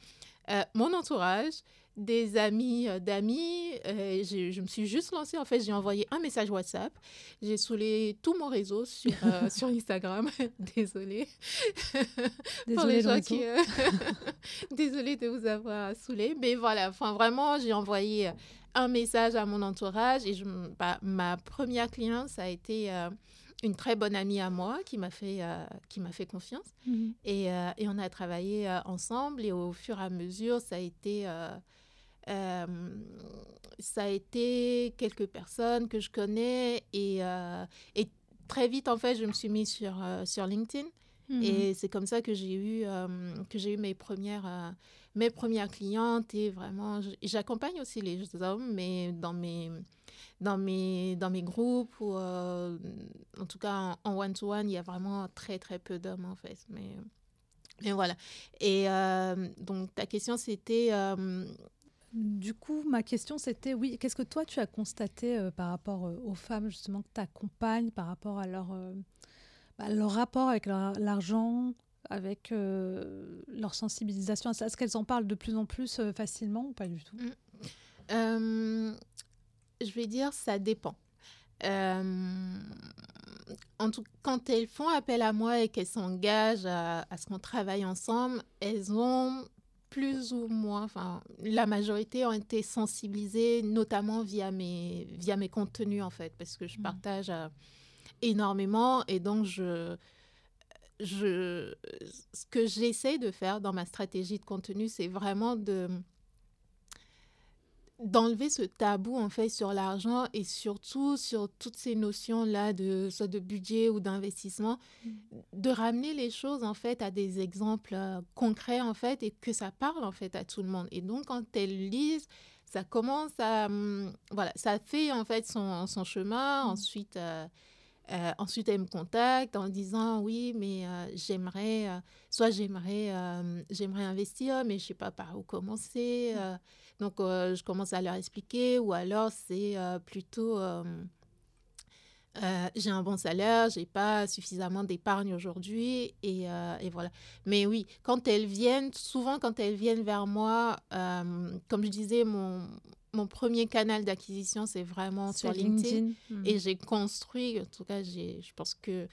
euh, mon entourage, des amis euh, d'amis. Euh, je me suis juste lancée. En fait, j'ai envoyé un message WhatsApp. J'ai saoulé tout mon réseau sur, euh, sur Instagram. Désolée. Pour Désolée, les gens qui. euh, Désolée de vous avoir saoulé. Mais voilà, enfin, vraiment, j'ai envoyé un message à mon entourage. Et je, bah, ma première cliente, ça a été. une très bonne amie à moi qui m'a fait, euh, qui m'a fait confiance. Mhm. Et, euh, et on a travaillé euh, ensemble et au fur et à mesure, ça a été, euh, ça a été quelques personnes que je connais et, euh, et très vite en fait, je me suis mise sur, euh, sur LinkedIn Mhm. et c'est comme ça que j'ai eu, que j'ai eu mes premières, mes premières clientes et vraiment, j'accompagne aussi les hommes, mais dans mes, dans mes, dans mes groupes ou en tout cas en one-to-one, il y a vraiment très très peu d'hommes en fait. Mais, mais voilà. Et euh, donc ta question c'était... euh, Du coup, ma question c'était, oui, qu'est-ce que toi tu as constaté euh, par rapport euh, aux femmes justement que tu accompagnes, par rapport à leur, euh, bah, leur rapport avec l'argent, avec leur sensibilisation Est-ce qu'elles en parlent de plus en plus facilement ou pas du tout? Euh, je vais dire, ça dépend. en tout, quand elles font appel à moi et qu'elles s'engagent à, ce qu'on travaille ensemble, elles ont plus ou moins, enfin, la majorité ont été sensibilisées, notamment via mes, via mes contenus, en fait, parce que je mmh. partage énormément et donc je, je, ce que j'essaie de faire dans ma stratégie de contenu, c'est vraiment de d'enlever ce tabou en fait sur l'argent et surtout sur toutes ces notions là de soit de budget ou d'investissement mmh. de ramener les choses en fait à des exemples euh, concrets en fait et que ça parle en fait à tout le monde et donc quand elles lisent ça commence à mmh, voilà ça fait en fait son, son chemin mmh. ensuite euh, euh, ensuite, elle me contacte en disant oui, mais euh, j'aimerais, euh, soit j'aimerais, j'aimerais investir, mais je sais pas par où commencer. donc, je commence à leur expliquer, ou alors c'est plutôt j'ai un bon salaire, j'ai pas suffisamment d'épargne aujourd'hui et, et, voilà. Mais oui, quand elles viennent, souvent quand elles viennent vers moi, comme je disais, mon, mon premier canal d'acquisition, c'est vraiment sur LinkedIn. Hmm. Et j'ai construit, en tout cas, je pense que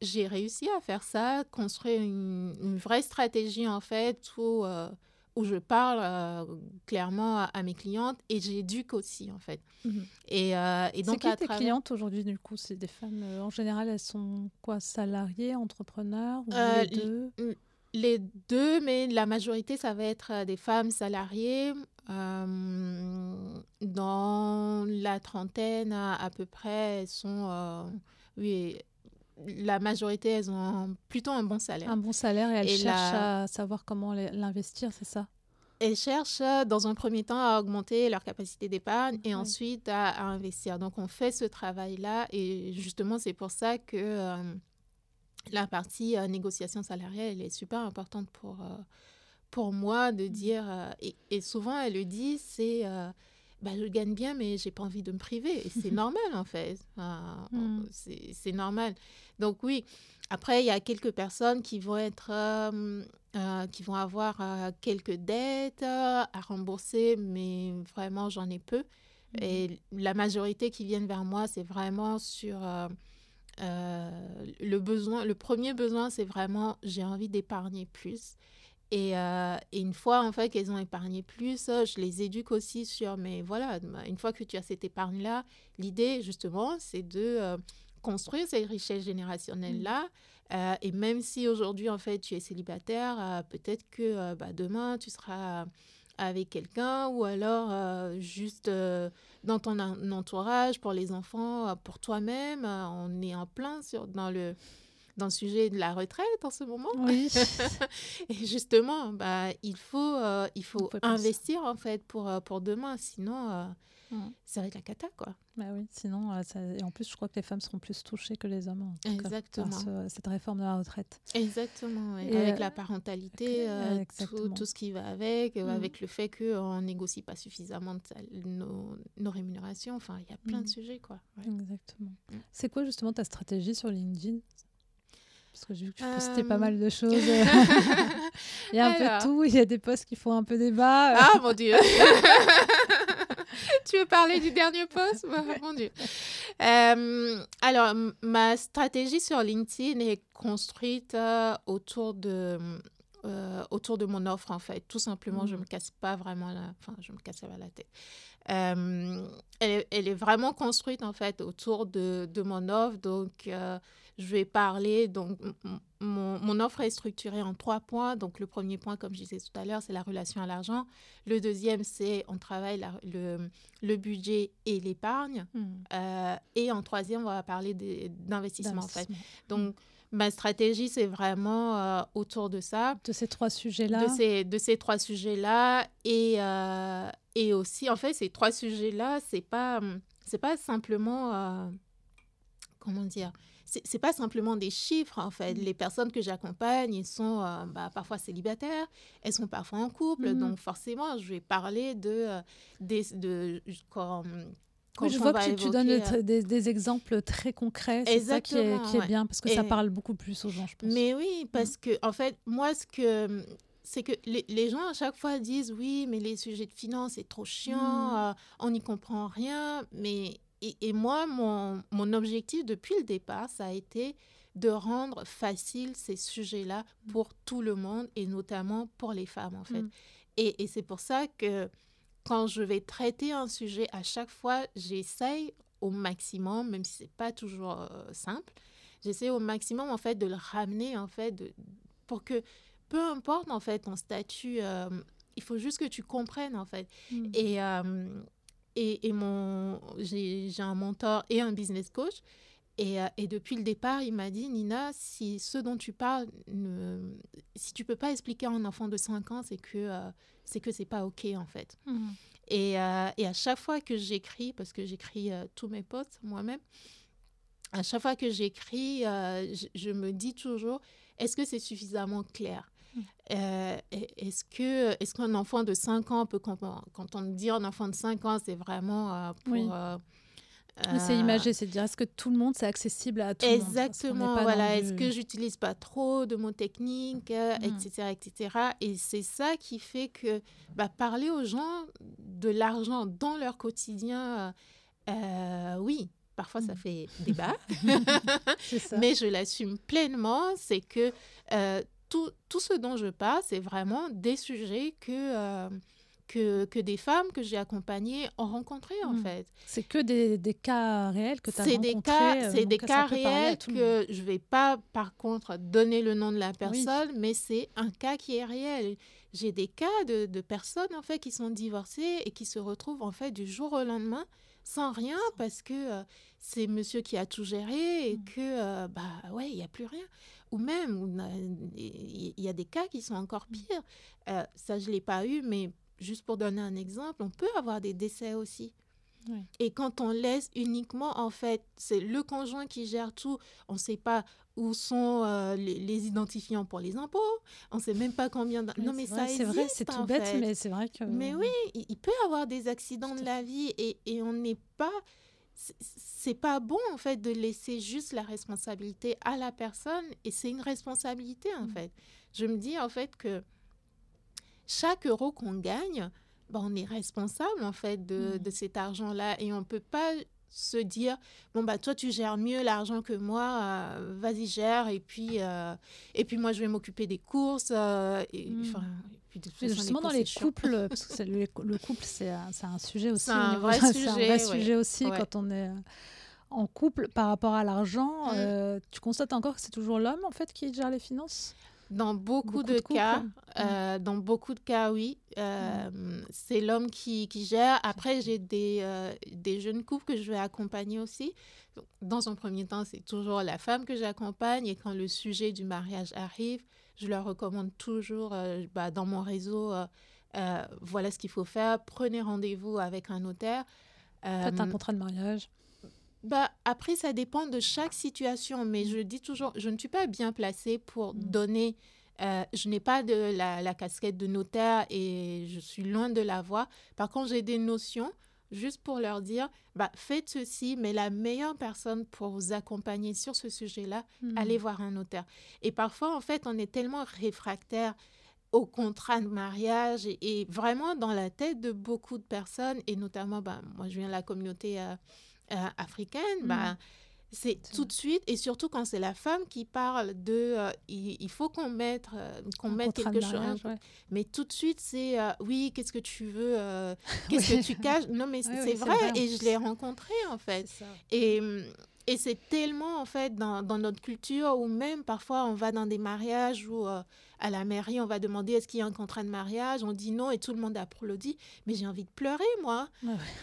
j'ai réussi à faire ça, construire une, vraie stratégie, en fait, où, euh, où je parle euh, clairement à, mes clientes et j'éduque aussi, en fait. Hmm. Et, euh, et, donc, C'est qui tes clientes aujourd'hui, du coup? C'est des femmes, en général, elles sont quoi? Salariées, entrepreneurs ou les deux? les deux, mais la majorité, ça va être des femmes salariées, euh, dans la trentaine à, peu près, elles sont, euh, oui, la majorité, elles ont plutôt un bon salaire. Un bon salaire et elles cherchent à savoir comment l'investir, c'est ça? Elles cherchent, euh, dans un premier temps, à augmenter leur capacité d'épargne et ensuite à, investir. Donc, on fait ce travail-là et justement, c'est pour ça que la partie négociation salariale, elle est super importante pour pour moi de dire, euh, et, souvent elle le dit, c'est euh, bah, je gagne bien, mais j'ai pas envie de me priver. Et c'est normal en fait. Mmh. C'est normal. Donc oui, après, il y a quelques personnes qui vont être, euh, qui vont avoir quelques dettes à rembourser, mais vraiment, j'en ai peu. Mmh. Et la majorité qui viennent vers moi, c'est vraiment sur le besoin. Le premier besoin, c'est vraiment j'ai envie d'épargner plus. Euh, et, une fois, en fait, qu'elles ont épargné plus, euh, je les éduque aussi sur, mais voilà, une fois que tu as cette épargne-là, l'idée, justement, c'est de euh, construire cette richesse générationnelle-là. Mmh. et même si aujourd'hui, en fait, tu es célibataire, peut-être que bah, demain, tu seras avec quelqu'un ou alors juste dans ton entourage, pour les enfants, pour toi-même. on est en plein sur, dans le dans le sujet de la retraite en ce moment. Oui. et justement, bah, il faut, euh, il faut, investir en fait pour, euh, pour demain, sinon euh, mm. ça va être la cata quoi. Bah oui, sinon, ça... et en plus, je crois que les femmes seront plus touchées que les hommes. Exactement. par cette réforme de la retraite. Exactement. Et avec la parentalité, tout, tout, ce qui va avec, mm. avec le fait qu'on négocie pas suffisamment nos, nos, rémunérations. Enfin, il y a plein de mm. sujets quoi. Exactement. C'est quoi justement ta stratégie sur LinkedIn? Parce que j'ai vu que tu postais pas mal de choses. il y a un peu de tout. Il y a des posts qui font un peu débat. Ah mon dieu. tu veux parler du dernier post Mon dieu. Euh, alors, ma stratégie sur LinkedIn est construite euh, autour de euh, autour de mon offre en fait. Tout simplement, je je mmh. me casse pas vraiment la, enfin, je me casse pas la tête. elle, est, elle, est, vraiment construite en fait autour de, de mon offre. Donc, je vais parler, donc mon, mon, offre est structurée en trois points. Donc le premier point, comme je disais tout à l'heure, c'est la relation à l'argent. Le deuxième, c'est on travaille le, le, budget et l'épargne. Euh, et en troisième, on va parler d'investissement en fait. Donc ma stratégie, c'est vraiment euh, autour de ça. De ces trois sujets-là. De ces, de ces trois sujets-là. Et, euh, et aussi, en fait, ces trois sujets-là, c'est pas, c'est pas simplement, comment dire, c'est pas simplement des chiffres en fait. Mmh. Les personnes que j'accompagne, elles sont euh, bah, parfois célibataires, elles sont parfois en couple, mmh. donc forcément, je vais parler de euh, des de quand, je vois que tu, donnes euh, des, exemples très concrets. C'est ça qui est, qui est bien parce que ça parle beaucoup plus aux gens, je pense. Mais oui, parce mmh. que en fait, moi, ce que c'est que les, les, gens à chaque fois disent oui, mais les sujets de finance, c'est trop chiant, on n'y comprend rien. Mais et, moi, mon, mon, objectif depuis le départ, ça a été de rendre facile ces sujets-là mm. pour tout le monde et notamment pour les femmes, en fait. Mm. Et, et c'est pour ça que quand je vais traiter un sujet, à chaque fois, j'essaye au maximum, même si c'est pas toujours euh, simple, j'essaie au maximum, en fait, de le ramener, en fait, de, pour que, peu importe, en fait, ton statut, euh, il faut juste que tu comprennes, en fait. Mm. Et, euh, et, et, mon, j'ai un mentor et un business coach. Et, euh, et, depuis le départ, il m'a dit, Nina, si ce dont tu parles, ne, si tu peux pas expliquer à un enfant de 5 ans, c'est que euh, c'est que c'est pas OK, en fait. Mmh. Et, euh, et, à chaque fois que j'écris, parce que j'écris tous mes posts moi-même, à chaque fois que j'écris, je, je, me dis toujours, est-ce que c'est suffisamment clair? Mmh. Est-ce que est-ce qu'un enfant de 5 ans peut comprendre? Quand on dit un enfant de 5 ans, c'est vraiment pour... euh, imagé, c'est dire est-ce que tout le monde c'est accessible à tout le monde? Exactement, voilà. Est-ce que j'utilise pas trop de mots techniques, etc., euh, hmm. etc. Et c'est ça qui fait que bah, parler aux gens de l'argent dans leur quotidien, euh, oui, parfois ça hmm. fait débat, mais je l'assume pleinement. C'est que tout, tout, ce dont je parle, c'est vraiment des sujets que que, que des femmes que j'ai accompagnées ont rencontré en hmm. fait. C'est que des, des, cas réels que tu as rencontrés des cas, C'est des cas réels que je ne vais pas par contre donner le nom de la personne, mais c'est un cas qui est réel. J'ai des cas de, de, personnes en fait qui sont divorcées et qui se retrouvent en fait du jour au lendemain sans rien parce que euh, c'est monsieur qui a tout géré et hmm. que euh, bah ouais il y a plus rien ou même il y a des cas qui sont encore hmm. pires euh, ça je l'ai pas eu mais juste pour donner un exemple, on peut avoir des décès aussi. Et quand on laisse uniquement, en fait, c'est le conjoint qui gère tout, on ne sait pas où sont euh, les, identifiants pour les impôts, on ne sait même pas combien... non, mais ça existe, C'est vrai, c'est tout bête, mais c'est vrai que... Mais oui, il, peut y avoir des accidents de la vie et, et on n'est pas... C'est pas bon, en fait, de laisser juste la responsabilité à la personne et c'est une responsabilité, en mm. fait. Je me dis, en fait, que chaque euro qu'on gagne, ben, on est responsable en fait de, de cet argent-là. Et on ne peut pas se dire bon bah toi tu gères mieux l'argent que moi euh, vas-y gère. Et puis euh, et puis moi je vais m'occuper des courses euh, et, mmh. puis justement dans les couples parce que le, le, couple c'est un, un, sujet aussi un vrai sujet, un vrai sujet aussi quand on est en couple par rapport à l'argent. Mmh. tu constates encore que c'est toujours l'homme en fait qui gère les finances? Dans beaucoup, de, cas, euh, dans beaucoup de cas, oui, euh, c'est l'homme qui, qui, gère. Après, j'ai des, euh, des jeunes couples que je vais accompagner aussi. Dans un premier temps, c'est toujours la femme que j'accompagne et quand le sujet du mariage arrive, je leur recommande toujours bah, dans mon réseau, voilà ce qu'il faut faire, prenez rendez-vous avec un notaire. Faites un contrat de mariage. Bah, après, ça dépend de chaque situation, mais je dis toujours, je ne suis pas bien placée pour mm. donner. Euh, je n'ai pas de la, casquette de notaire et je suis loin de l'avoir. Par contre, j'ai des notions juste pour leur dire, bah, faites ceci, mais la meilleure personne pour vous accompagner sur ce sujet-là, mm. allez voir un notaire. Et parfois, en fait, on est tellement réfractaire au contrat de mariage et, vraiment dans la tête de beaucoup de personnes, et notamment, bah, moi, je viens de la communauté. Euh, euh, africaine, bah, c'est tout de suite, et surtout quand c'est la femme qui parle de euh, il, faut qu'on mette, euh, qu'on mette quelque chose. Mais tout de suite, c'est oui, qu'est-ce que tu veux, qu'est-ce que tu caches? Non, mais c'est vrai, et je l'ai rencontré en fait. Et et c'est tellement, en fait, dans, dans, notre culture, ou même parfois on va dans des mariages où euh, à la mairie, on va demander est-ce qu'il y a un contrat de mariage, on dit non et tout le monde applaudit. Mais j'ai envie de pleurer, moi.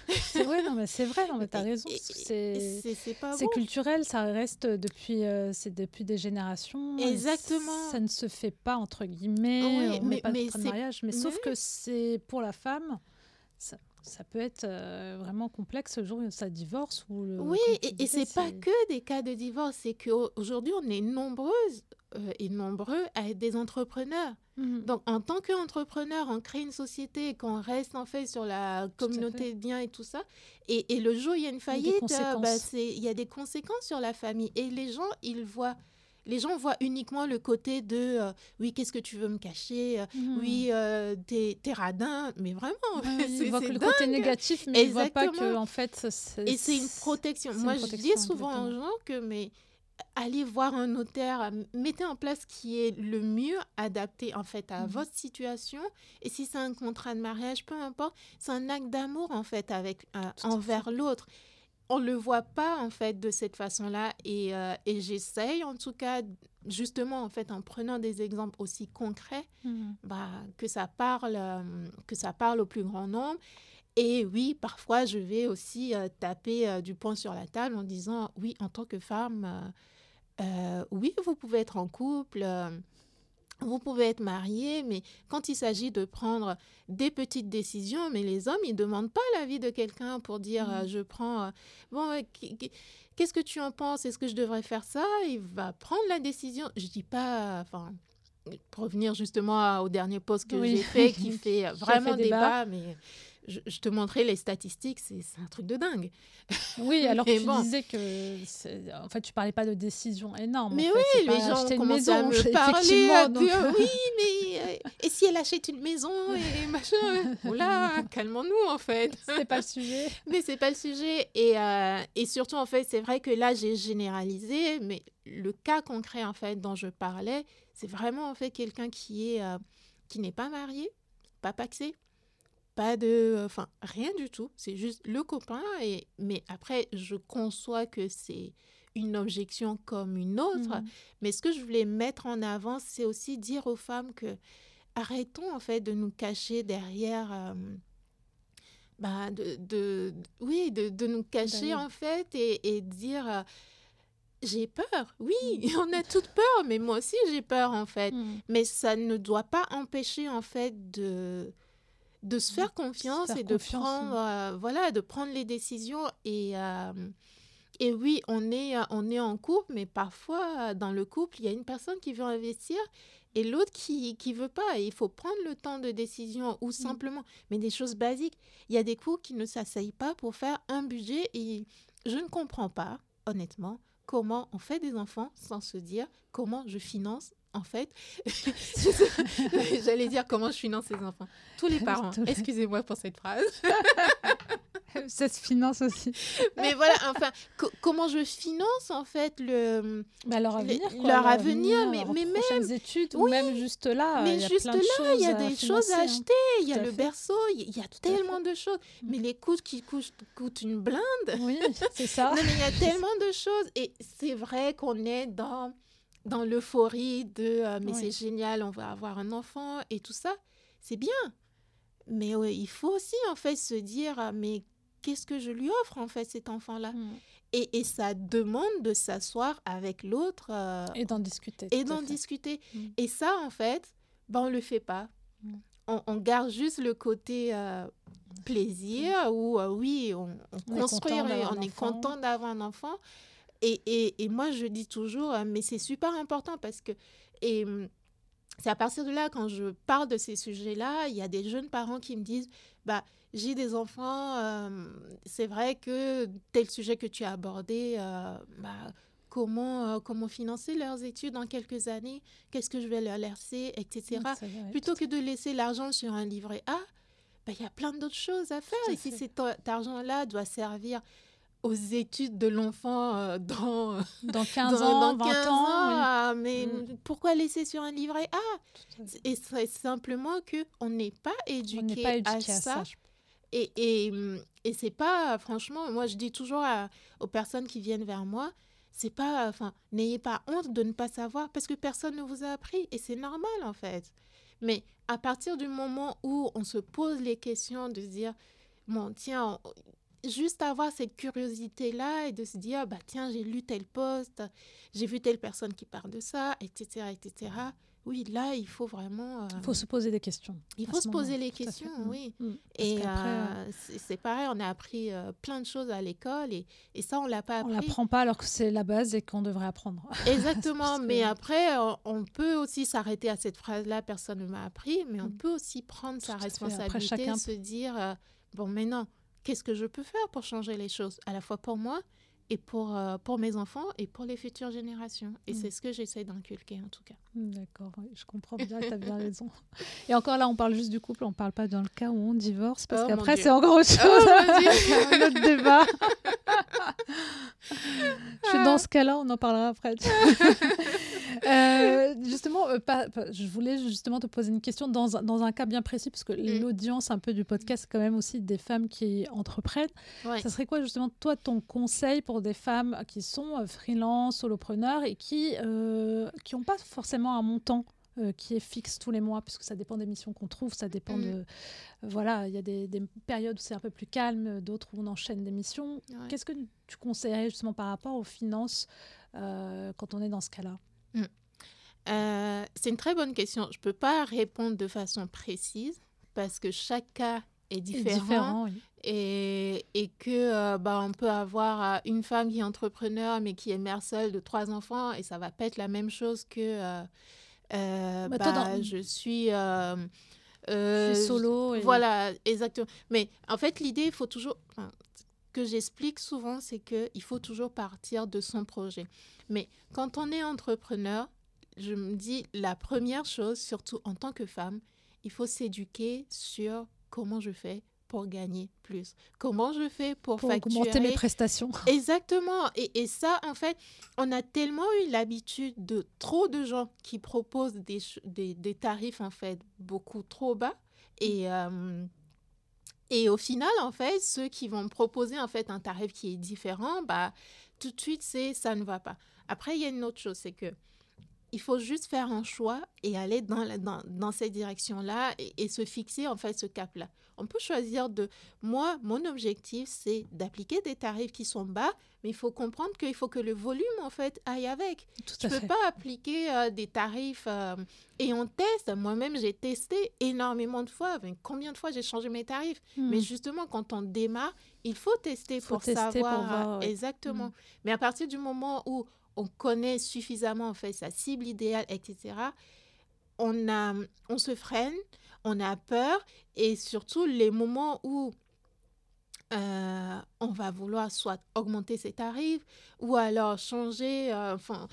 c'est vrai, non, mais c'est vrai, non, mais t'as raison. C'est culturel, ça reste depuis, euh, c'est depuis des générations. Exactement. Ça ne se fait pas, entre guillemets, on mais, pas de mariage, mais, sauf que c'est pour la femme. Ça, ça peut être euh, vraiment complexe le jour où ça divorce. Ou oui, et, et c'est pas que des cas de divorce, c'est qu'aujourd'hui, on est nombreuses euh, et nombreux à être des entrepreneurs. Mhm. Donc, en tant qu'entrepreneur, on crée une société, qu'on reste en fait sur la communauté de biens et tout ça. Et, et, le jour où il y a une faillite, il y, euh, bah, il y a des conséquences sur la famille. Et les gens, ils voient les gens voient uniquement le côté de euh, oui, qu'est-ce que tu veux me cacher euh, Mhm. Oui, euh, t'es t'es radin. Mais vraiment, Ouais, c'est ils voient que le côté négatif, mais ils voient pas que Exactement. en fait c'est Et c'est une protection. c'est une Moi, je dis souvent aux exactement. gens que mais allez voir un notaire, euh, mettez en place ce qui est le mieux adapté en fait à Mhm. votre situation. Et si c'est un contrat de mariage, peu importe, c'est un acte d'amour en fait avec euh, envers l'autre. On le voit pas en fait de cette façon-là et, euh, et j'essaye en tout cas justement en fait en prenant des exemples aussi concrets Mhm. bah, que ça parle euh, que ça parle au plus grand nombre et oui parfois je vais aussi euh, taper euh, du poing sur la table en disant oui en tant que femme oui vous pouvez être en couple vous pouvez être marié, mais quand il s'agit de prendre des petites décisions, mais les hommes, ils ne demandent pas l'avis de quelqu'un pour dire Mhm. euh, je prends, euh, bon, qu'est-ce que tu en penses? Est-ce que je devrais faire ça? Il va prendre la décision. Je dis pas, enfin, pour revenir justement au dernier post que Oui. j'ai fait, qui fait vraiment débat, mais je, je te montrais les statistiques, c'est c'est un truc de dingue. Oui, alors que tu bon. disais que c'est- en fait tu parlais pas de décision énorme. en Mais fait, oui, c'est les pas gens une commencé à maison, me parler, à donc, dire euh, oui, mais euh, et si elle achète une maison et machin Oula, calmons-nous en fait. c'était pas le sujet. Mais c'est pas le sujet et, euh, et surtout en fait c'est vrai que là j'ai généralisé, mais le cas concret en fait dont je parlais, c'est vraiment en fait quelqu'un qui est euh, qui n'est pas marié, pas paxé, pas de, enfin rien du tout, c'est juste le copain et mais après je conçois que c'est une objection comme une autre. Mhm. Mais ce que je voulais mettre en avant, c'est aussi dire aux femmes que arrêtons en fait de nous cacher derrière, euh, bah, de, de- oui, de, de nous cacher oui. en fait et, et dire euh, j'ai peur. Oui, on a toutes peur, mais moi aussi j'ai peur en fait. Mhm. Mais ça ne doit pas empêcher en fait de de se faire confiance faire et de confiance, prendre euh, voilà de prendre les décisions et euh, et oui on est euh, on est en couple mais parfois dans le couple il y a une personne qui veut investir et l'autre qui qui veut pas. Et il faut prendre le temps de décision ou simplement mais des choses basiques. Il y a des couples qui ne s'asseyent pas pour faire un budget et je ne comprends pas honnêtement comment on fait des enfants sans se dire comment je finance en fait, j'allais dire comment je finance ces enfants. Tous les parents, excusez-moi pour cette phrase. Ça se finance aussi. Mais voilà, enfin, co- comment je finance en fait le. Bah, leur avenir, quoi, leur avenir, mais- même- études, ou même juste là. mais il y a juste plein là, il y a des choses à hein. acheter. Il y a le fait. berceau, il y a tellement de choses. Mm. Mais les coûts qui coûtent, coûtent une blinde. Oui, c'est ça. Non, mais il y a tellement de choses. Et c'est vrai qu'on est dans, dans l'euphorie de euh, mais Oui. c'est génial, on va avoir un enfant et tout ça. C'est bien. Mais ouais, il faut aussi, en fait, se dire ah, mais qu'est-ce que je lui offre, en fait, cet enfant-là? Mhm. et, et ça demande de s'asseoir avec l'autre euh, Et d'en discuter. et d'en discuter. Mm. Et ça, en fait, ben, on ne le fait pas. Mm. On, on garde juste le côté euh, plaisir où, euh, oui, on, on On est construit, on est content d'avoir un enfant. Et, et, et moi, je dis toujours, euh, mais c'est super important parce que... Et, hum, c'est à partir de là, quand je parle de ces sujets-là, il y a des jeunes parents qui me disent, bah, j'ai des enfants, euh, c'est vrai que tel sujet que tu as abordé, euh, bah, comment, euh, comment financer leurs études dans quelques années, qu'est-ce que je vais leur laisser, etc. Mm, vrai, Plutôt que de laisser l'argent sur un livret A, bah, il y a plein d'autres choses à faire. À Et si cet argent-là doit servir aux études de l'enfant euh, dans, à- Dans 15 dans, ans, dans 20 15 ans. oui. ah, mais Mm. pourquoi laisser sur un livret? A fait. Et c'est simplement que on n'est pas éduqué, pas à à ça. ça. je- Et, et, hum, et c'est pas, franchement, moi je dis toujours à- aux personnes qui viennent vers moi, c'est pas, enfin, n'ayez pas honte de ne pas savoir parce que personne ne vous a appris et c'est normal en fait. Mais à partir du moment où on se pose les questions de se dire, bon, tiens, juste avoir cette curiosité-là et de se dire, bah tiens, j'ai lu tel poste, j'ai vu telle personne qui parle de ça, etc., etc. Oui, là, il faut vraiment... euh, Il faut se poser des questions. il faut se poser les questions, Mm. oui. Mm. Et euh, euh, c'est pareil, on a appris euh, plein de choses à l'école et, et ça, on l'a pas on appris. l'apprend pas alors que c'est la base et qu'on devrait apprendre. Exactement, que- mais après, on, on peut aussi s'arrêter à cette phrase-là, personne ne m'a appris, mais on Mm. peut aussi prendre sa Tout. Après, responsabilité, chacun- se dire, bon, maintenant, qu'est-ce que je peux faire pour changer les choses, à la fois pour moi, et pour, euh, pour mes enfants et pour les futures générations. Et Mm. c'est ce que j'essaie d'inculquer en tout cas. D'accord, je comprends bien, tu as bien raison. Et encore là, on parle juste du couple, on parle pas dans le cas où on divorce, parce Oh, qu'après, c'est encore autre chose, Oh, mon Dieu. un autre débat. je suis dans ce cas-là, on en parlera après. Euh, justement, euh, pas- pas- je voulais justement te poser une question dans, un- dans un cas bien précis, parce que Mm. l'audience un peu du podcast, c'est quand même aussi des femmes qui entreprennent. Ouais. Ça serait quoi justement toi ton conseil pour des femmes qui sont euh, freelance, solopreneurs et qui euh, qui n'ont pas forcément un montant euh, qui est fixe tous les mois, puisque ça dépend des missions qu'on trouve, ça dépend Mm. de euh, voilà, il y a des, des périodes où c'est un peu plus calme, d'autres où on enchaîne des missions. Ouais. Qu'est-ce que tu conseillerais justement par rapport aux finances euh, quand on est dans ce cas-là? Euh, c'est une très bonne question. Je ne peux pas répondre de façon précise parce que chaque cas est différent. différent, oui. Et, et que euh, bah, on peut avoir euh, une femme qui est entrepreneur mais qui est mère seule de trois enfants et ça va pas être la même chose que euh, euh, Bah, bah, dans- je suis Je suis solo. Et... voilà exactement mais en fait l'idée il faut toujours enfin, que j'explique souvent c'est que il faut toujours partir de son projet mais quand on est entrepreneur je me dis la première chose surtout en tant que femme il faut s'éduquer sur comment je fais pour gagner plus Comment je fais pour, pour facturer augmenter mes prestations. Exactement. Et, et ça, en fait, on a tellement eu l'habitude de trop de gens qui proposent des, des, des tarifs, en fait, beaucoup trop bas. Et, euh, et au final, en fait, ceux qui vont proposer, en fait, un tarif qui est différent, bah, tout de suite, c'est ça ne va pas. Après, il y a une autre chose, c'est que il faut juste faire un choix et aller dans, la- dans, dans cette direction-là et, et se fixer, en fait, ce cap-là. On peut choisir de... Moi, mon objectif, c'est d'appliquer des tarifs qui sont bas, mais il faut comprendre qu'il faut que le volume, en fait, aille avec. Tout Tu à peux fait. pas appliquer euh, des tarifs euh, et on teste. Moi-même, j'ai testé énormément de fois. Mais combien de fois j'ai changé mes tarifs Hmm. Mais justement, quand on démarre, il faut tester Faut pour tester pour savoir voir, ouais. exactement. Mm. Mais à partir du moment où on connaît suffisamment en fait sa cible idéale, etc., on, a, on se freine, on a peur et surtout les moments où euh, on va vouloir soit augmenter ses tarifs ou alors changer. euh, Enfin,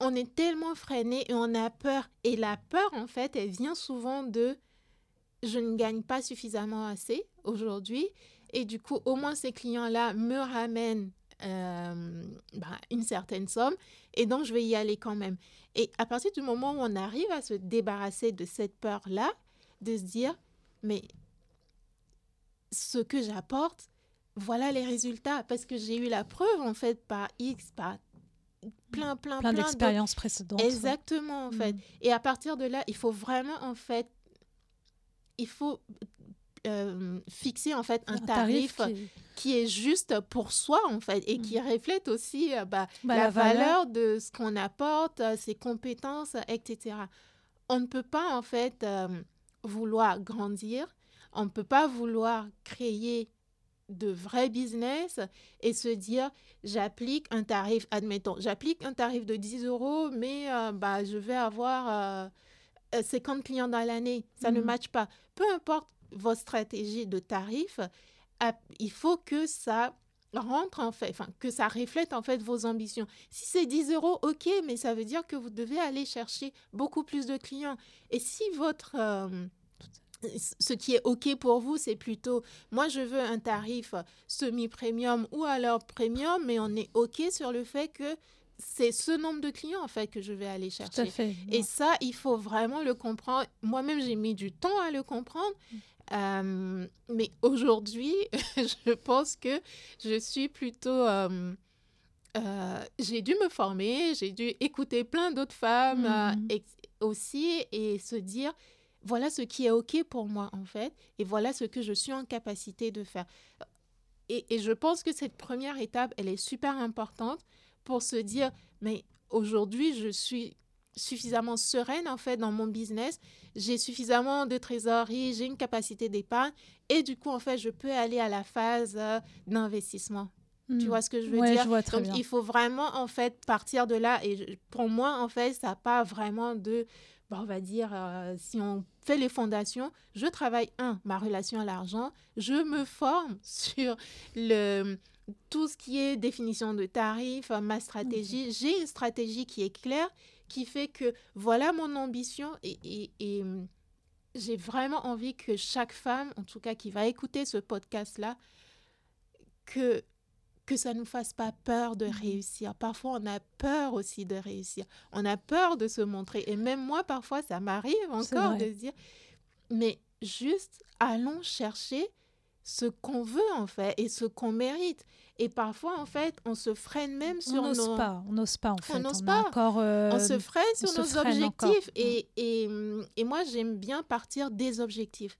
on est tellement freiné et on a peur. Et la peur, en fait, elle vient souvent de je ne gagne pas suffisamment assez aujourd'hui. Et du coup, au moins ces clients-là me ramènent euh, bah, une certaine somme. Et donc, je vais y aller quand même. Et à partir du moment où on arrive à se débarrasser de cette peur-là, de se dire, mais ce que j'apporte, voilà les résultats. Parce que j'ai eu la preuve, en fait, par X, par plein, plein, plein plein, d'expériences précédentes. Exactement, en fait. Mm. Et à partir de là, il faut vraiment, en fait, il faut euh, fixer, en fait, un, tarif, qui- qui est juste pour soi, en fait, et qui reflète aussi euh, bah, Bah, la, la valeur. valeur de ce qu'on apporte, euh, ses compétences, etc. On ne peut pas, en fait, euh, vouloir grandir, on ne peut pas vouloir créer de vrais business et se dire j'applique un tarif, admettons, j'applique un tarif de 10 euros, mais euh, bah, je vais avoir euh, euh, 50 clients dans l'année. Ça ne Mhm. matche pas. Peu importe votre stratégie de tarif, il faut que ça rentre en fait, enfin que ça reflète en fait vos ambitions. Si c'est 10 euros, ok, mais ça veut dire que vous devez aller chercher beaucoup plus de clients. Et si votre euh, ce qui est OK pour vous, c'est plutôt, moi, je veux un tarif semi-premium ou alors premium, mais on est OK sur le fait que c'est ce nombre de clients, en fait, que je vais aller Tout à chercher. fait. Et ça, il faut vraiment le comprendre. Moi-même, j'ai mis du temps à le comprendre. Euh, mais aujourd'hui, je pense que je suis plutôt... euh, euh, j'ai dû me former, j'ai dû écouter plein d'autres femmes Mhm. aussi et se dire, voilà ce qui est OK pour moi, en fait, et voilà ce que je suis en capacité de faire. Et, et je pense que cette première étape, elle est super importante pour se dire, mais aujourd'hui, je suis suffisamment sereine, en fait, dans mon business. J'ai suffisamment de trésorerie, j'ai une capacité d'épargne. Et du coup, en fait, je peux aller à la phase euh, d'investissement. Tu vois ce que je veux Ouais, dire? je vois très Donc, bien. il faut vraiment, en fait, partir de là. Et pour moi, en fait, ça n'a pas vraiment de... bon, on va dire, euh, si on fait les fondations, je travaille, un, ma relation à l'argent. Je me forme sur le tout ce qui est définition de tarifs, ma stratégie. J'ai une stratégie qui est claire, qui fait que voilà mon ambition et, et, hum, j'ai vraiment envie que chaque femme, en tout cas qui va écouter ce podcast-là, que que ça ne nous fasse pas peur de réussir. Parfois, on a peur aussi de réussir. On a peur de se montrer. Et même moi, parfois, ça m'arrive encore de dire, mais juste allons chercher ce qu'on veut en fait et ce qu'on mérite. Et parfois, en fait, on se freine même sur on nos... Pas, on n'ose pas, en fait. On n'ose pas. Encore, euh, On se freine sur nos objectifs. Et, et, et, moi, j'aime bien partir des objectifs.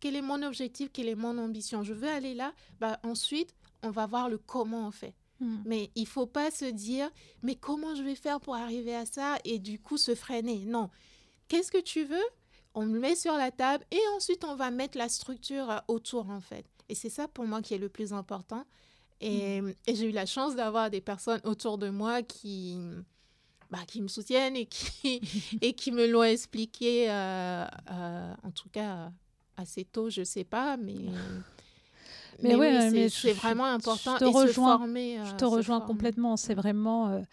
Quel est mon objectif? Quelle est mon ambition? Je veux aller là. Bah, ensuite, on va voir le comment on fait. Hmm. Mais il faut pas se dire, mais comment je vais faire pour arriver à ça et du coup se freiner? Non. Qu'est-ce que tu veux? On le met sur la table et ensuite on va mettre la structure euh, autour en fait. Et c'est ça pour moi qui est le plus important. Et, mm. et j'ai eu la chance d'avoir des personnes autour de moi qui, bah, qui me soutiennent et qui, et qui me l'ont expliqué, euh, euh, en tout cas assez tôt, je sais pas, mais... Mais, oui, c'est vraiment important. Je te et rejoins, se former, je te rejoins complètement. C'est vraiment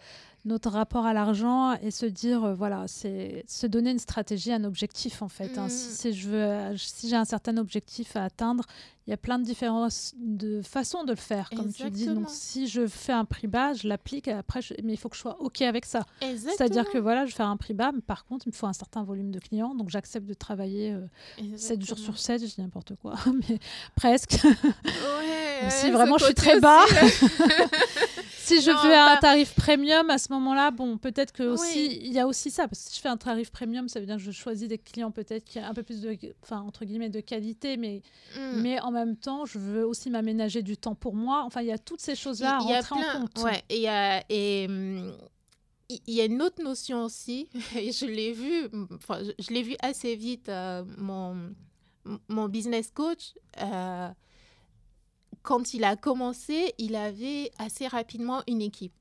notre rapport à l'argent et se dire, euh, voilà, c'est se donner une stratégie, un objectif en fait. Hein. Si, mm. je veux, si j'ai un certain objectif à atteindre, il y a plein de différences de façons de le faire, comme tu dis. Donc, si je fais un prix bas, je l'applique, après, mais il faut que je sois OK avec ça. C'est-à-dire que voilà, je fais un prix bas, mais par contre, il me faut un certain volume de clients, donc j'accepte de travailler 7 euh, jours sur 7, je dis n'importe quoi, mais presque. Si vraiment je suis très bas. si je fais un tarif premium à ce moment-là, bon, peut-être que aussi il y a aussi ça parce que si je fais un tarif premium, ça veut dire que je choisis des clients peut-être qui ont un peu plus de, enfin entre guillemets de qualité, mais mm. mais en même temps, je veux aussi m'aménager du temps pour moi. Enfin, il y a toutes ces choses-là à rentrer en compte. Ouais, et il y a et mm, il y a une autre notion aussi, et je l'ai vu, enfin, je, l'ai vu assez vite, euh, mon, mon business coach, euh, quand il a commencé, il avait assez rapidement une équipe.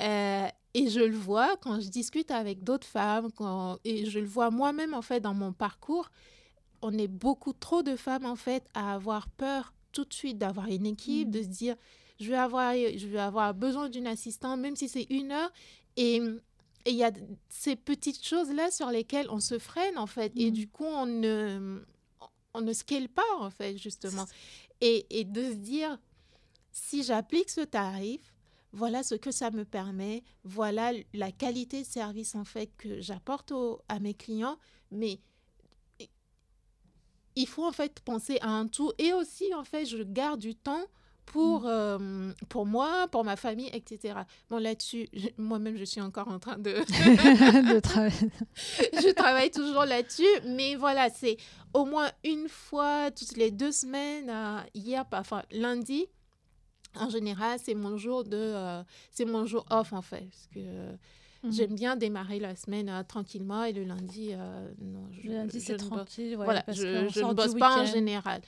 Euh, et je le vois quand je discute avec d'autres femmes, quand, et je le vois moi-même en fait dans mon parcours, on est beaucoup trop de femmes en fait à avoir peur tout de suite d'avoir une équipe, mm. de se dire je vais avoir, je vais avoir besoin d'une assistante, même si c'est une heure. Et il y a ces petites choses-là sur lesquelles on se freine en fait. Et mm. du coup, on ne, on ne scale pas en fait, justement. Et, de se dire, si j'applique ce tarif, voilà ce que ça me permet, voilà la qualité de service en fait que j'apporte à mes clients, mais il faut en fait penser à un tout. Et aussi en fait je garde du temps pour, mm. euh, pour moi, pour ma famille, etc. Bon, là-dessus, moi-même, je suis encore en train de, de travailler. je travaille toujours là-dessus, mais voilà, c'est au moins une fois toutes les deux semaines, euh, hier, enfin lundi, en général, c'est mon jour de, euh, c'est mon jour off en fait, parce que Mhm. J'aime bien démarrer la semaine euh, tranquillement et le lundi, euh, non. Je, le lundi, c'est tranquille. voilà, je, ne bosse pas en général.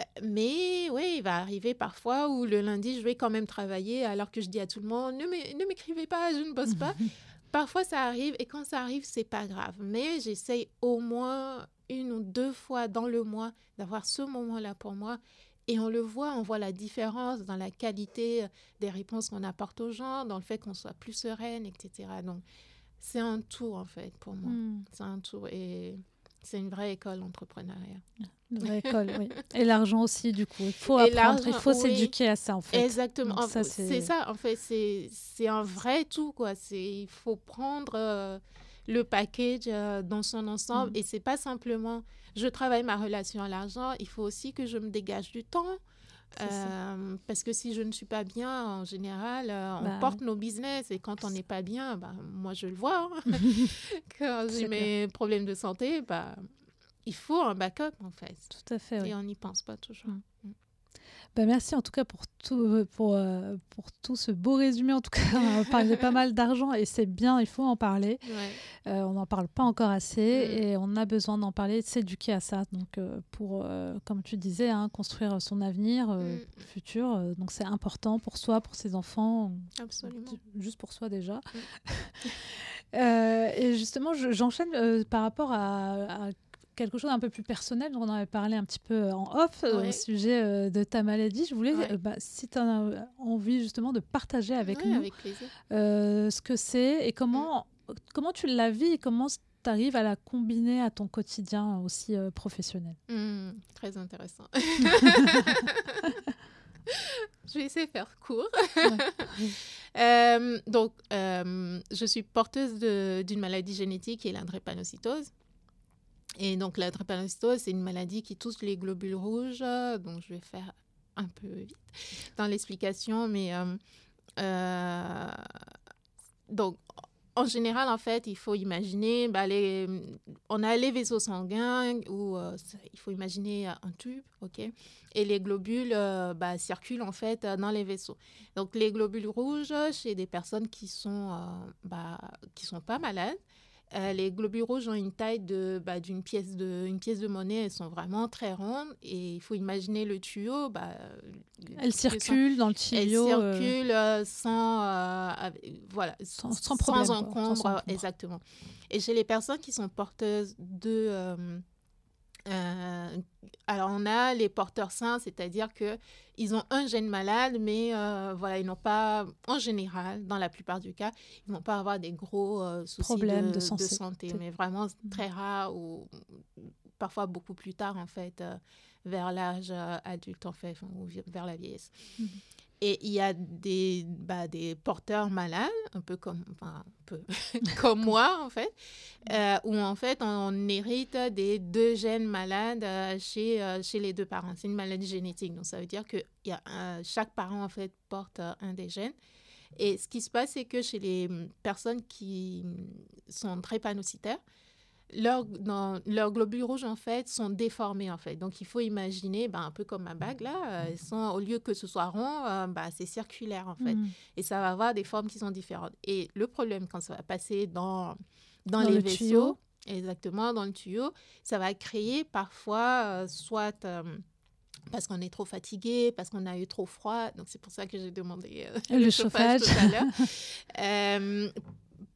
Euh, mais oui, il va arriver parfois où le lundi, je vais quand même travailler alors que je dis à tout le monde ne m'écrivez pas, je ne bosse pas. parfois, ça arrive et quand ça arrive, c'est pas grave. Mais j'essaye au moins une ou deux fois dans le mois d'avoir ce moment-là pour moi et on le voit, on voit la différence dans la qualité des réponses qu'on apporte aux gens, dans le fait qu'on soit plus sereine, etc. Donc, c'est un tout, en fait, pour moi. Hmm. C'est un tout. Et c'est une vraie école d'entrepreneuriat. Une vraie école, oui. Et l'argent aussi, du coup. Il faut apprendre, il faut s'éduquer à ça, en fait. Exactement. C'est ça, en fait. C'est un vrai tout, quoi. Il faut prendre euh, le package euh, dans son ensemble. Hmm. Et c'est pas simplement je travaille ma relation à l'argent, il faut aussi que je me dégage du temps. Euh, parce que si je ne suis pas bien, en général, euh, on bah porte nos business et quand on n'est pas bien, bah, moi je le vois. Hein. quand j'ai mes problèmes de santé, bah, il faut un backup en fait. Tout à fait. Et on n'y pense pas toujours. Mm. Bah, merci en tout cas pour tout, euh, pour, euh, pour tout ce beau résumé. En tout cas, on parlé pas mal d'argent et c'est bien, il faut en parler. Euh, on n'en parle pas encore assez mm. et on a besoin d'en parler, de s'éduquer à ça. Donc, pour, comme tu disais, hein, construire son avenir mm. futur. donc, c'est important pour soi, pour ses enfants. Absolument. Juste pour soi déjà. Mm. et justement, j'enchaîne par rapport à quelque chose d'un peu plus personnel, dont on avait parlé un petit peu en off au sujet de ta maladie. Je voulais, bah, si tu as envie justement de partager avec nous ce que c'est et comment, mm. comment tu la vis et comment tu arrives à la combiner à ton quotidien aussi professionnel. Mm, très intéressant. je vais essayer de faire court. Euh, donc, euh, je suis porteuse d'une maladie génétique qui est. Et donc, la drépanocytose, c'est une maladie qui touche les globules rouges. Donc, je vais faire un peu vite dans l'explication, mais euh, donc en général, en fait, il faut imaginer, bah, les, on a les vaisseaux sanguins ou euh, il faut imaginer un tube, ok, et les globules euh, bah, circulent en fait dans les vaisseaux. Donc les globules rouges chez des personnes qui sont euh, bah, qui sont pas malades, euh, les globules rouges ont une taille de, bah, d'une pièce de, une pièce de monnaie. Elles sont vraiment très rondes. Et il faut imaginer le tuyau. Bah, elles circulent dans le tuyau. Elles euh, circulent euh, sans, voilà, sans, sans, problème, sans encombre. Exactement. Et chez les personnes qui sont porteuses de euh, alors, on a les porteurs sains, c'est-à-dire qu'ils ont un gène malade, mais euh, voilà, ils n'ont pas, en général, dans la plupart du cas, ils vont pas avoir des gros euh, soucis Problèmes de, santé. mais vraiment très rare ou parfois beaucoup plus tard, en fait, vers l'âge adulte, en fait, ou vers la vieillesse. Mmh. Et il y a des, bah, des porteurs malades, un peu comme, enfin, un peu comme moi, en fait, euh, où en fait, on, hérite des deux gènes malades euh, chez, euh, chez les deux parents. C'est une maladie génétique. Donc, ça veut dire que chaque parent, en fait, porte un des gènes. Et ce qui se passe, c'est que chez les personnes qui sont très leurs, leurs globules rouges, en fait, sont déformés, en fait. Donc, il faut imaginer, ben, un peu comme ma bague, là, euh, sont, au lieu que ce soit rond, euh, ben, c'est circulaire, en fait. Mm. Et ça va avoir des formes qui sont différentes. Et le problème, quand ça va passer dans, dans, les vaisseaux, exactement, dans le tuyau, ça va créer parfois, euh, soit parce qu'on est trop fatigué, parce qu'on a eu trop froid. Donc, c'est pour ça que j'ai demandé le, chauffage, tout à l'heure.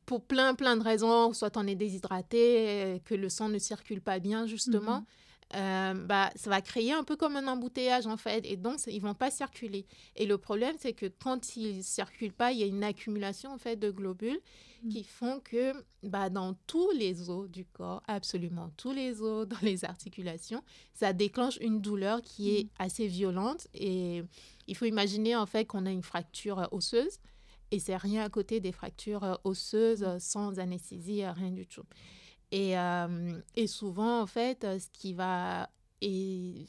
pour plein, plein de raisons, soit on est déshydraté, euh, que le sang ne circule pas bien, justement. Mhm. Euh, bah, ça va créer un peu comme un embouteillage en fait et donc ils vont pas circuler et le problème c'est que quand ils circulent pas il y a une accumulation en fait de globules mhm. qui font que bah, dans tous les os du corps absolument tous les os dans les articulations ça déclenche une douleur qui est mhm. assez violente et il faut imaginer en fait qu'on a une fracture osseuse et c'est rien à côté des fractures euh, osseuses euh, sans anesthésie, euh, rien du tout. Et, et souvent, en fait, ce qui va. Et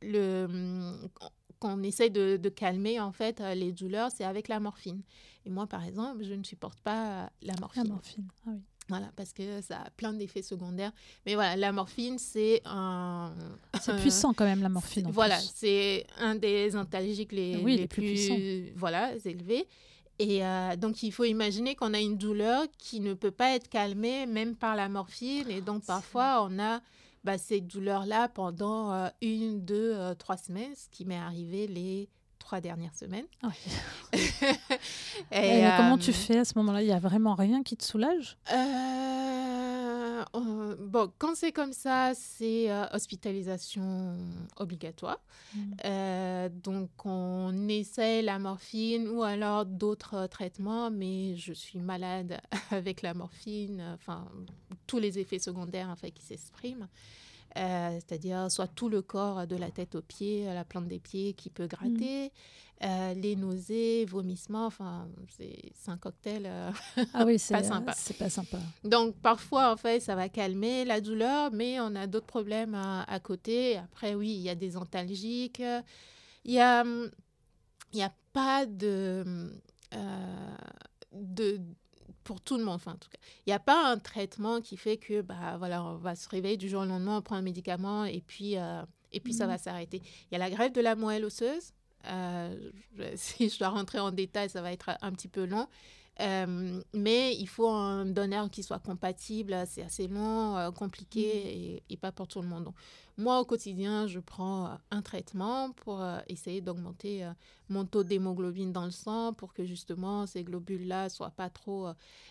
le, qu'on essaie de, de, calmer en fait les douleurs, c'est avec la morphine. Et moi, par exemple, je ne supporte pas la morphine. La morphine, ah oui. Voilà, parce que ça a plein d'effets secondaires. Mais voilà, la morphine, c'est un... C'est puissant quand même, la morphine. voilà, c'est un des antalgiques les, les, plus, plus voilà, élevés. Et euh, donc, il faut imaginer qu'on a une douleur qui ne peut pas être calmée même par la morphine. Et donc, parfois, on a bah, cette douleur-là pendant euh, une, deux, euh, trois semaines, ce qui m'est arrivé les trois dernières semaines. Ah et, comment tu fais à ce moment-là? Il n'y a vraiment rien qui te soulage? Euh, bon, quand c'est comme ça, c'est euh, hospitalisation obligatoire. Mm. Euh, donc, on essaie la morphine ou alors d'autres traitements, mais je suis malade avec la morphine, enfin, tous les effets secondaires en fait, qui s'expriment. Euh, c'est-à-dire soit tout le corps de la tête aux pieds, la plante des pieds qui peut gratter, mm. euh, les nausées, vomissements, enfin, c'est un cocktail euh, ah oui, pas sympa. c'est pas sympa. Donc, parfois, en fait, ça va calmer la douleur, mais on a d'autres problèmes à, côté. Après, oui, il y a des antalgiques. Il y a, il y a pas de... de pour tout le monde, enfin, en tout cas. Il n'y a pas un traitement qui fait que, bah, voilà, on va se réveiller du jour au lendemain, on prend un médicament et puis, euh, et puis ça mhm. va s'arrêter. Il y a la grève de la moelle osseuse. Euh, si je dois rentrer en détail, ça va être un petit peu long. Euh, mais il faut un donneur qui soit compatible. C'est assez long, compliqué et, pas pour tout le monde. Donc, moi, au quotidien, je prends euh, un traitement pour essayer d'augmenter mon taux d'hémoglobine dans le sang pour que justement ces globules-là soient pas trop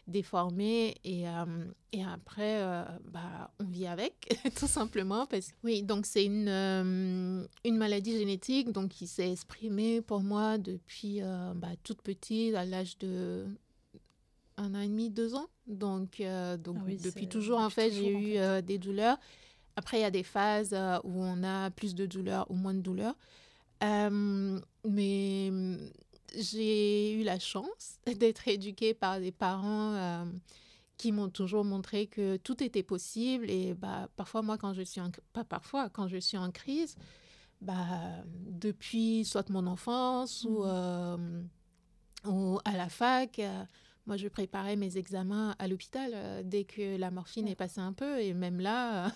déformés. Et, et après, bah, on vit avec, tout simplement. Parce... Oui, donc c'est une, une maladie génétique donc, qui s'est exprimée pour moi depuis bah, toute petite, à l'âge de un an et demi, deux ans. Donc, euh, donc ah depuis toujours, en fait, j'ai eu euh, des douleurs. Après, il y a des phases euh, où on a plus de douleurs ou moins de douleurs. mais j'ai eu la chance d'être éduquée par des parents qui m'ont toujours montré que tout était possible. Et bah, parfois, moi, quand je suis en... pas parfois, quand je suis en crise, bah, depuis soit mon enfance ou, mmh. ou à la fac, moi, je préparais mes examens à l'hôpital euh, dès que la morphine est passée un peu. Et même là,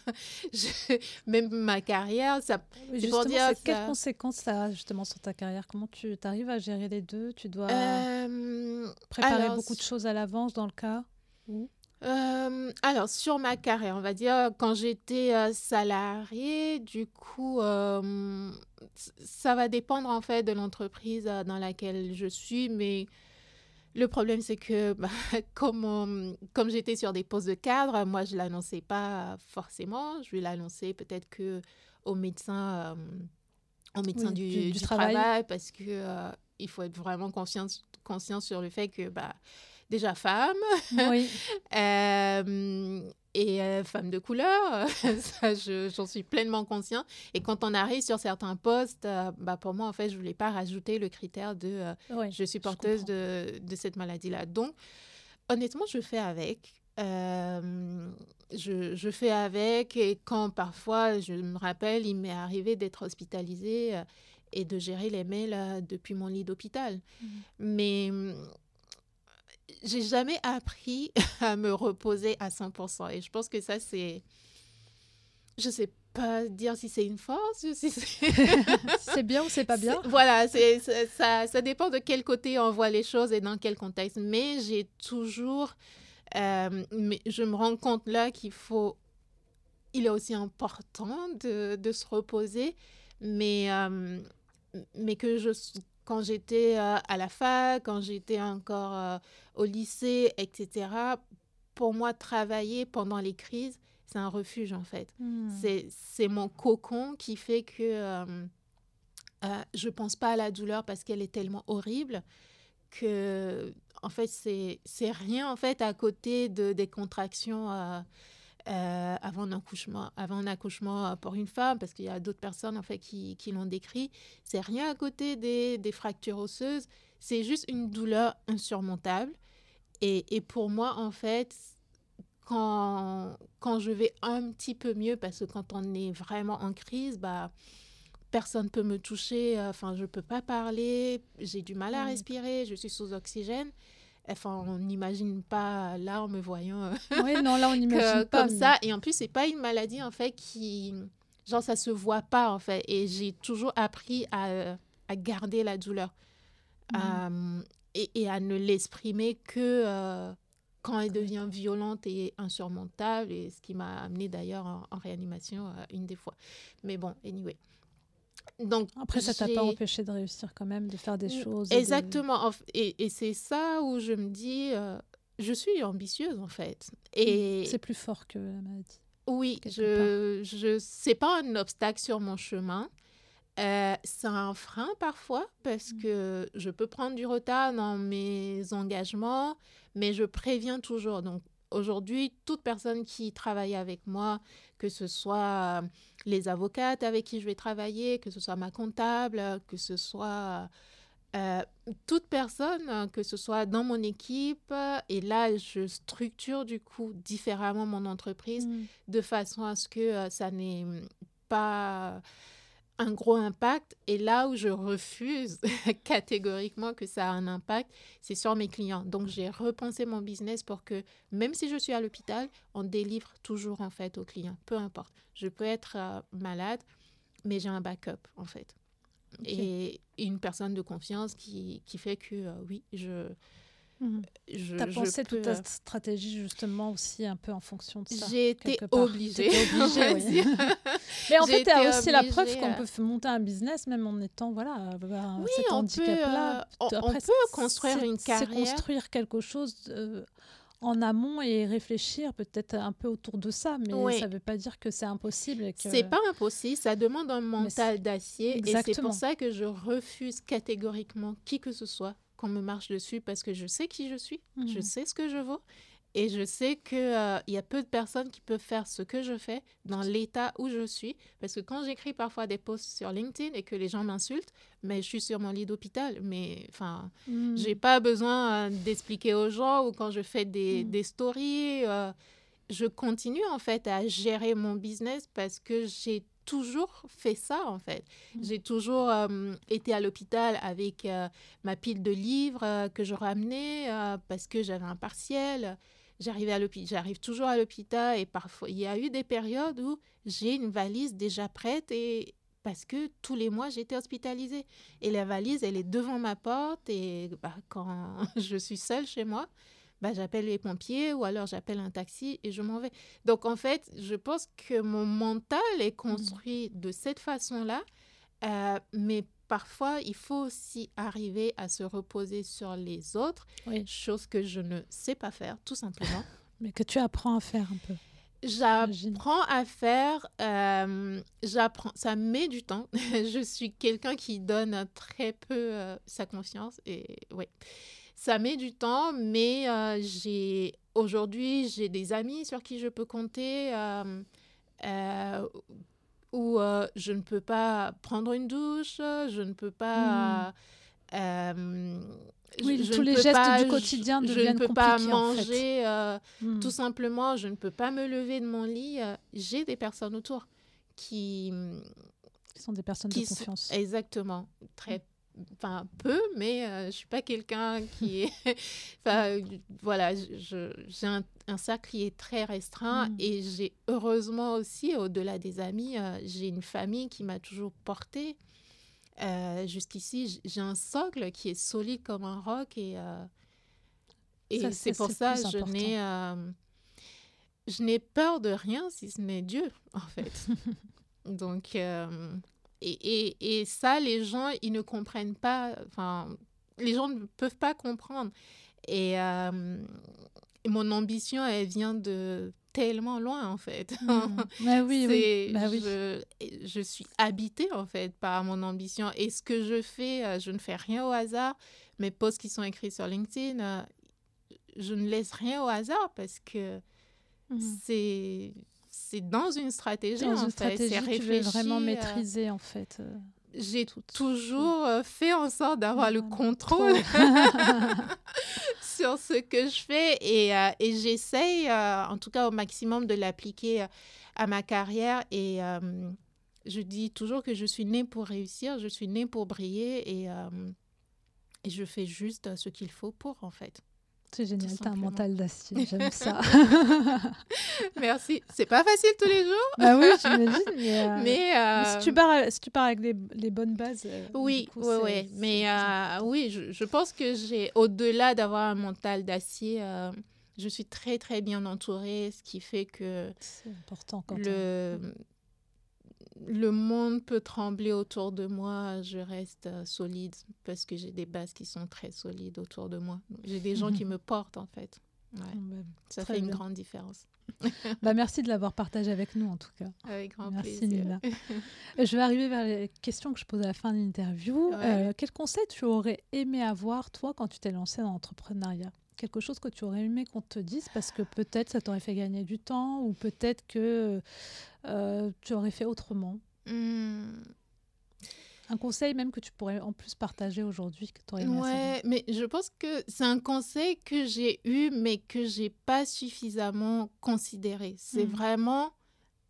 même ma carrière, ça. dire, Quelles conséquences ça a justement sur ta carrière? Comment tu arrives à gérer les deux? Tu dois euh, préparer beaucoup de choses à l'avance dans le cas euh, alors, sur ma carrière, on va dire, quand j'étais salariée, du coup, ça va dépendre en fait de l'entreprise dans laquelle je suis, mais le problème, c'est que bah, comme, comme j'étais sur des postes de cadre, moi, je ne l'annonçais pas forcément. Je vais l'annoncer peut-être que au médecin, euh, médecin du, travail. parce que euh, il faut être vraiment conscient, conscient sur le fait que bah, déjà femme, oui. euh, et euh, femme de couleur, ça j'en suis pleinement conscient. Et quand on arrive sur certains postes, euh, bah, pour moi, en fait, je ne voulais pas rajouter le critère de euh, je suis porteuse de, de, cette maladie-là. Donc, honnêtement, je fais avec. Je, je, fais avec et quand parfois, je me rappelle, il m'est arrivé d'être hospitalisée et de gérer les mails depuis mon lit d'hôpital. Mmh. Mais j'ai jamais appris à me reposer à 100%. Et je pense que ça, c'est. Je sais pas dire si c'est une force, si c'est bien ou c'est pas bien? Voilà, c'est ça, ça dépend de quel côté on voit les choses et dans quel contexte. Mais j'ai toujours. Euh, mais je me rends compte là qu'il faut. Il est aussi important de, de se reposer, mais, euh, mais que je quand j'étais euh, à la fac, quand j'étais encore euh, au lycée, etc., pour moi, travailler pendant les crises, c'est un refuge en fait. Hmm. C'est mon cocon qui fait que euh, je ne pense pas à la douleur parce qu'elle est tellement horrible que, en fait, c'est rien en fait à côté de, des contractions euh, avant un accouchement, avant un accouchement euh, pour une femme, parce qu'il y a d'autres personnes en fait qui, qui l'ont décrit. C'est rien à côté des, des fractures osseuses. C'est juste une douleur insurmontable. Et, et, pour moi, en fait, quand, quand je vais un petit peu mieux, parce que quand on est vraiment en crise, bah, personne ne peut me toucher, euh, enfin, je ne peux pas parler, j'ai du mal à respirer, je suis sous oxygène. Enfin, on n'imagine pas là en me voyant. Euh, oui, non, là on n'imagine pas. Comme ça. Et en plus, c'est pas une maladie en fait qui, genre, ça se voit pas en fait. Et j'ai toujours appris à, à, garder la douleur mmh. euh, et, et, à ne l'exprimer que euh, quand elle devient violente et insurmontable. Et ce qui m'a amené d'ailleurs en, en, réanimation une des fois. Mais bon, anyway. Donc, Après, ça t'a pas empêché de réussir quand même, de faire des choses. Exactement. Et, et c'est ça où je me dis, euh, je suis ambitieuse en fait. Et c'est plus fort que la maladie. Oui, je, je c'est pas un obstacle sur mon chemin. Euh, c'est un frein parfois parce mm. que je peux prendre du retard dans mes engagements, mais je préviens toujours. Donc aujourd'hui, toute personne qui travaille avec moi, que ce soit les avocates avec qui je vais travailler, que ce soit ma comptable, que ce soit euh, toute personne, que ce soit dans mon équipe. Et là, je structure du coup différemment mon entreprise mm. de façon à ce que euh, ça n'ait pas un gros impact. Et là où je refuse catégoriquement que ça a un impact, c'est sur mes clients. Donc, j'ai repensé mon business pour que, même si je suis à l'hôpital, on délivre toujours en fait aux clients, peu importe. Je peux être euh, malade, mais j'ai un backup en fait. Et une personne de confiance qui, qui fait que, euh, oui, je, Tu as pensé toute ta stratégie justement aussi un peu en fonction de ça J'ai été obligée. obligée Mais en fait, tu as aussi la preuve qu'on peut monter un business même en étant voilà, oui, cet handicap-là. On, peut, on peut construire une carrière. C'est construire quelque chose euh, en amont et réfléchir peut-être un peu autour de ça, mais ça ne veut pas dire que c'est impossible. Que... C'est pas impossible, ça demande un mental d'acier et c'est pour ça que je refuse catégoriquement qui que ce soit qu'on me marche dessus parce que je sais qui je suis, je mhm. sais ce que je vaux et je sais qu'il euh, y a peu de personnes qui peuvent faire ce que je fais dans l'état où je suis. Parce que quand j'écris parfois des posts sur LinkedIn et que les gens m'insultent, mais je suis sur mon lit d'hôpital. Mais enfin, mm. j'ai pas besoin euh, d'expliquer aux gens ou quand je fais des, mm. des stories. Euh, je continue en fait à gérer mon business parce que j'ai toujours fait ça en fait. Mm. J'ai toujours été à l'hôpital avec ma pile de livres que je ramenais parce que j'avais un partiel j'arrivais à l'hôpital, j'arrive toujours à l'hôpital et parfois il y a eu des périodes où j'ai une valise déjà prête et parce que tous les mois j'étais hospitalisée et la valise elle est devant ma porte et bah, quand je suis seule chez moi bah, j'appelle les pompiers ou alors j'appelle un taxi et je m'en vais. Donc en fait, je pense que mon mental est construit de cette façon-là, euh, mais parfois, il faut aussi arriver à se reposer sur les autres, chose que je ne sais pas faire, tout simplement. Mais que tu apprends à faire un peu. J'apprends à faire, euh, j'apprends, ça met du temps. je suis quelqu'un qui donne très peu euh, sa confiance et oui, ça met du temps, mais euh, j'ai aujourd'hui j'ai des amis sur qui je peux compter où euh, je ne peux pas prendre une douche, je ne peux pas... Hmm. Euh, oui, tous les gestes du quotidien je, deviennent Je ne peux pas manger, euh, hmm. tout simplement, je ne peux pas me lever de mon lit. J'ai des personnes autour qui... Qui sont des personnes de confiance. exactement, très enfin peu, mais euh, je ne suis pas quelqu'un qui est... enfin, voilà, j'ai un, un, cercle qui est très restreint mm. et j'ai heureusement aussi, au-delà des amis, euh, j'ai une famille qui m'a toujours portée. Euh, jusqu'ici, j'ai un socle qui est solide comme un roc et, et c'est pour ça que je n'ai... je n'ai peur de rien si ce n'est Dieu, en fait. Donc, et, et, ça, les gens, ils ne comprennent pas. Enfin, les gens ne peuvent pas comprendre. Et, euh, mon ambition, elle vient de tellement loin, en fait. Mmh. Bah oui, oui. Bah oui. Je, je, suis habitée, en fait, par mon ambition. Et ce que je fais, euh, je ne fais rien au hasard. Mes posts qui sont écrits sur LinkedIn, euh, je ne laisse rien au hasard parce que mmh. c'est c'est dans une stratégie. Dans une stratégie, tu veux vraiment euh, maîtriser en fait. Euh, j'ai toujours euh, fait en sorte d'avoir le contrôle sur ce que je fais et, et j'essaye, en tout cas au maximum, de l'appliquer à ma carrière. Et je dis toujours que je suis née pour réussir, je suis née pour briller et, et je fais juste ce qu'il faut pour, en fait. C'est génial, t'as un mental d'acier, j'aime ça. Merci. C'est pas facile tous les jours. Bah oui, j'imagine. Mais, euh, mais, euh, si, tu pars, si tu pars avec les, les bonnes bases. Euh, oui, oui, oui. Mais oui, je, je, pense que j'ai, au-delà d'avoir un mental d'acier, je suis très, très bien entourée, ce qui fait que. C'est important quand le, le monde peut trembler autour de moi, je reste euh, solide parce que j'ai des bases qui sont très solides autour de moi. J'ai des gens qui me portent en fait. Ouais. Bah, ça fait une grande différence. bah, merci de l'avoir partagé avec nous en tout cas. Avec grand merci, plaisir. Nina. je vais arriver vers les questions que je pose à la fin de l'interview. Euh, quel conseil tu aurais aimé avoir toi quand tu t'es lancé dans l'entrepreneuriat? Quelque chose que tu aurais aimé qu'on te dise parce que peut-être ça t'aurait fait gagner du temps ou peut-être que euh, tu aurais fait autrement hmm. Un conseil même que tu pourrais en plus partager aujourd'hui que tu aurais aimé Ouais, mais je pense que c'est un conseil que j'ai eu mais que j'ai pas suffisamment considéré. C'est hmm. vraiment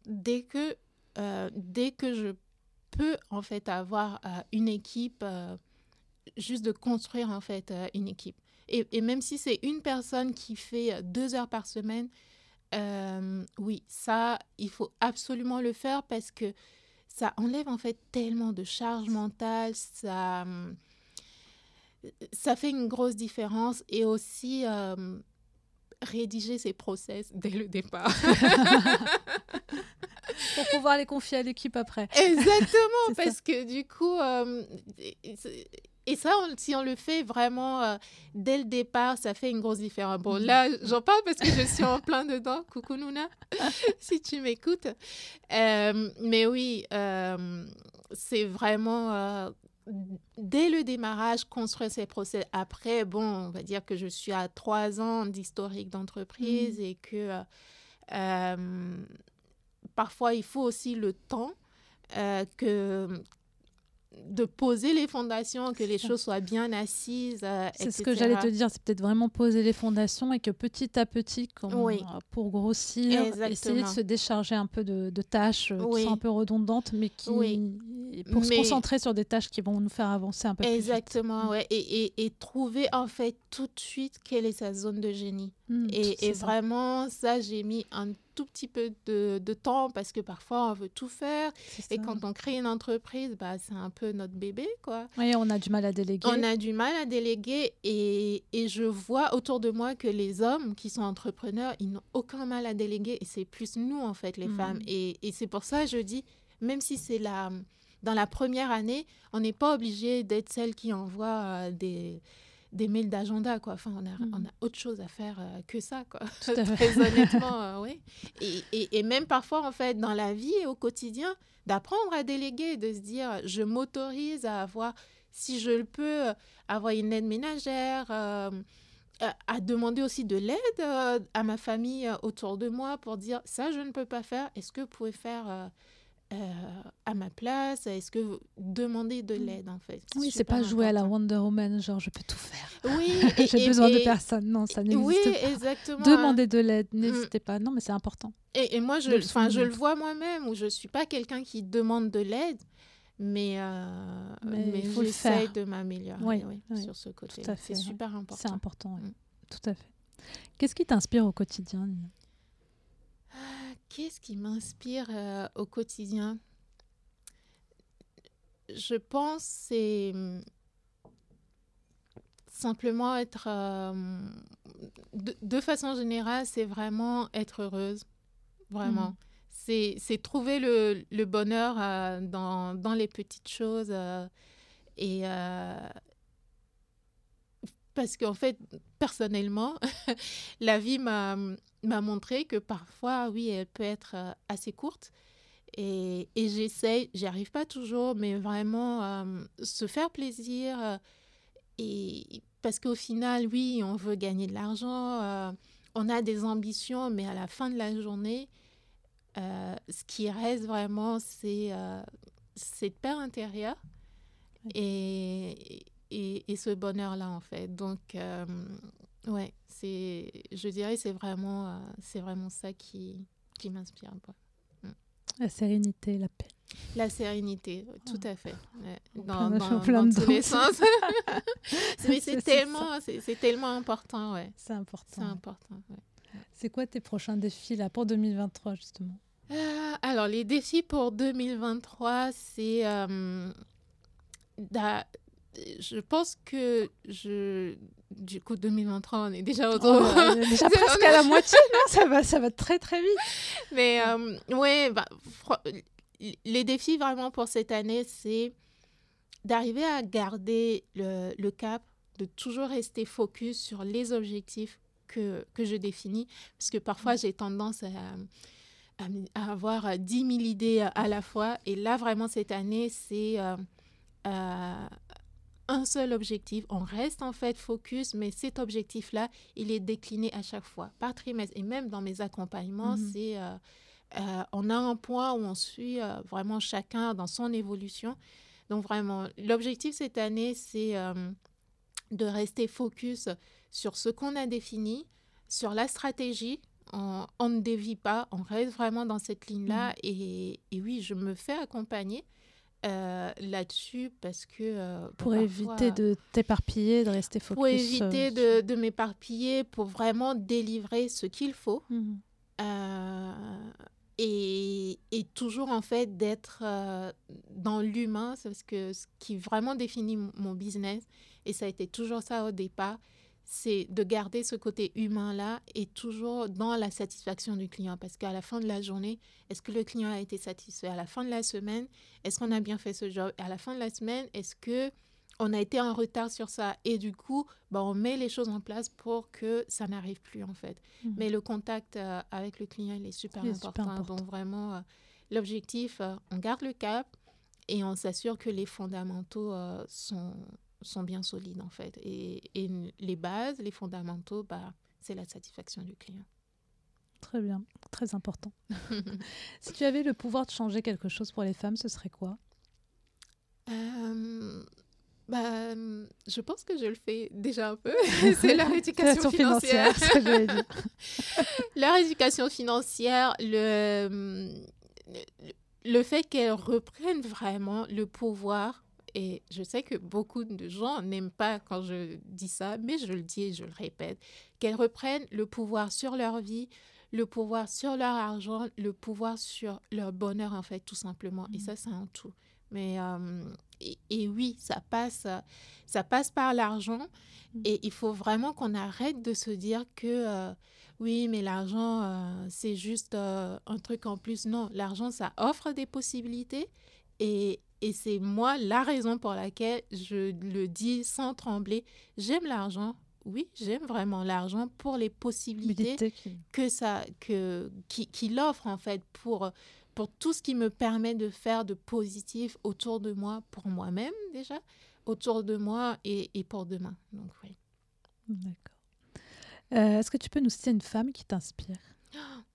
dès que euh, dès que je peux en fait avoir euh, une équipe juste de construire en fait une équipe et, même si c'est une personne qui fait euh, deux heures par semaine, euh, oui, ça, il faut absolument le faire parce que ça enlève en fait tellement de charge mentale, ça, ça fait une grosse différence et aussi euh, rédiger ses process dès le départ. Pour pouvoir les confier à l'équipe après. Exactement, parce que du coup, euh, et ça, si on le fait vraiment euh, dès le départ, ça fait une grosse différence. Bon, là, j'en parle parce que je suis en plein dedans. Coucou Nouna, si tu m'écoutes. Euh, mais oui, euh, c'est vraiment dès le démarrage, construire ces procès. Après, bon, on va dire que je suis à trois ans d'historique d'entreprise mmh. et que parfois, il faut aussi le temps que de poser les fondations, que les choses soient bien assises. Euh, c'est ce que j'allais te dire, c'est peut-être vraiment poser les fondations et que petit à petit, pour grossir, essayer de se décharger un peu de, tâches euh, qui sont un peu redondantes, mais qui, pour se concentrer sur des tâches qui vont nous faire avancer un peu Exactement, plus vite. ouais. Et, et, trouver en fait tout de suite quelle est sa zone de génie. Mmh, et, vraiment, ça, j'ai mis un tout petit peu de, de, temps parce que parfois on veut tout faire. Et quand on crée une entreprise, bah, c'est un peu notre bébé, quoi. Oui, on a du mal à déléguer. On a du mal à déléguer et, et je vois autour de moi que les hommes qui sont entrepreneurs, ils n'ont aucun mal à déléguer et c'est plus nous, en fait, les mmh. femmes. Et, et c'est pour ça, je dis, même si c'est la dans la première année, on n'est pas obligé d'être celle qui envoie euh, des, des mails d'agenda. Quoi. Enfin, on a, mm. on a autre chose à faire euh, que ça. Quoi. Très honnêtement, euh, oui. Et, et, et, même parfois, en fait, dans la vie et au quotidien, d'apprendre à déléguer, de se dire, je m'autorise à avoir, si je le peux, avoir une aide ménagère. à demander aussi de l'aide à ma famille autour de moi pour dire ça je ne peux pas faire est-ce que vous pouvez faire euh, à ma place Est-ce que vous demandez de mm. l'aide en fait? Oui, c'est pas jouer à la Wonder Woman, genre je peux tout faire. Oui, j'ai besoin de personne. Non, ça n'existe oui, pas. exactement. Demander de l'aide, mm. n'hésitez pas. Non, mais c'est important. Et, moi, je, enfin, je le vois moi-même, où je suis pas quelqu'un qui demande de l'aide, mais, euh, mais, j'essaie de m'améliorer oui, sur ce côté. C'est super important. C'est important, mm. tout à fait. Qu'est-ce qui t'inspire au quotidien, Nina? Qu'est-ce qui m'inspire euh, au quotidien? Je pense c'est hum, simplement être euh, de, façon générale, c'est vraiment être heureuse, vraiment. Mmh. C'est trouver le, le bonheur euh, dans, dans, les petites choses et parce qu'en fait, personnellement, la vie m'a montré que parfois, oui, elle peut être euh, assez courte. Et, et j'essaye, j'y arrive pas toujours, mais vraiment euh, se faire plaisir. Euh, et parce qu'au final, oui, on veut gagner de l'argent, on a des ambitions, mais à la fin de la journée, ce qui reste vraiment, c'est cette paix intérieure et, et, et, ce bonheur-là, en fait. Donc, Ouais, c'est, je dirais, c'est vraiment, euh, c'est vraiment ça qui, qui m'inspire. La sérénité, la paix. La sérénité, tout à fait. Dans, dans, dans tous les sens. Mais c'est tellement, c'est tellement important, ouais. C'est important. C'est important, C'est quoi tes prochains défis là pour 2023 justement? Euh, Alors les défis pour 2023, c'est euh, je pense que je du coup 2023 on est déjà autour oh, déjà presque à la moitié non ça va ça va très très vite. Mais euh, ouais bah, les défis vraiment pour cette année c'est d'arriver à garder le, le, cap de toujours rester focus sur les objectifs que, que je définis. Parce que parfois j'ai tendance à, à, avoir 10 000 idées à la fois. Et là vraiment cette année c'est euh, euh, un seul objectif. On reste en fait focus, mais cet objectif-là, il est décliné à chaque fois, par trimestre. Et même dans mes accompagnements, mhm. c'est euh, euh, on a un point où on suit euh, vraiment chacun dans son évolution. Donc vraiment, l'objectif cette année, c'est de rester focus sur ce qu'on a défini, sur la stratégie. On, ne dévie pas, on reste vraiment dans cette ligne-là. Mhm. Et, et, oui, je me fais accompagner. Euh, là-dessus parce que... Euh, pour éviter de t'éparpiller, de rester focus. Pour éviter de, de m'éparpiller, pour vraiment délivrer ce qu'il faut. Euh, et, et, toujours en fait d'être dans l'humain, c'est ce, que, ce qui vraiment définit mon business. Et ça a été toujours ça au départ c'est de garder ce côté humain-là et toujours dans la satisfaction du client. Parce qu'à la fin de la journée, est-ce que le client a été satisfait À la fin de la semaine, est-ce qu'on a bien fait ce job À la fin de la semaine, est-ce que on a été en retard sur ça? Et du coup, bah, on met les choses en place pour que ça n'arrive plus en fait. Mmh. Mais le contact euh, avec le client, il est super, important. Donc vraiment, euh, l'objectif, euh, on garde le cap et on s'assure que les fondamentaux sont sont bien solides en fait. Et, et les bases, les fondamentaux, bah, c'est la satisfaction du client. Très bien, très important. si tu avais le pouvoir de changer quelque chose pour les femmes, ce serait quoi? Euh, bah, je pense que je le fais déjà un peu. c'est leur éducation financière. financière leur éducation financière, le, le fait qu'elles reprennent vraiment le pouvoir et je sais que beaucoup de gens n'aiment pas quand je dis ça, mais je le dis et je le répète, qu'elles reprennent le pouvoir sur leur vie, le pouvoir sur leur argent, le pouvoir sur leur bonheur, en fait, tout simplement. Et mmh. ça, c'est un tout. Mais, euh, et, oui, ça passe, ça passe par l'argent. Mmh. Et il faut vraiment qu'on arrête de se dire que, euh, oui, mais l'argent, euh, c'est juste un truc en plus. Non, l'argent, ça offre des possibilités. Et, et c'est moi la raison pour laquelle je le dis sans trembler. J'aime l'argent. Oui, j'aime vraiment l'argent pour les possibilités que ça, que, qu'il offre en fait pour, pour tout ce qui me permet de faire de positif autour de moi, pour moi-même déjà, autour de moi et, et pour demain. Donc oui. D'accord. Euh, est-ce que tu peux nous citer une femme qui t'inspire?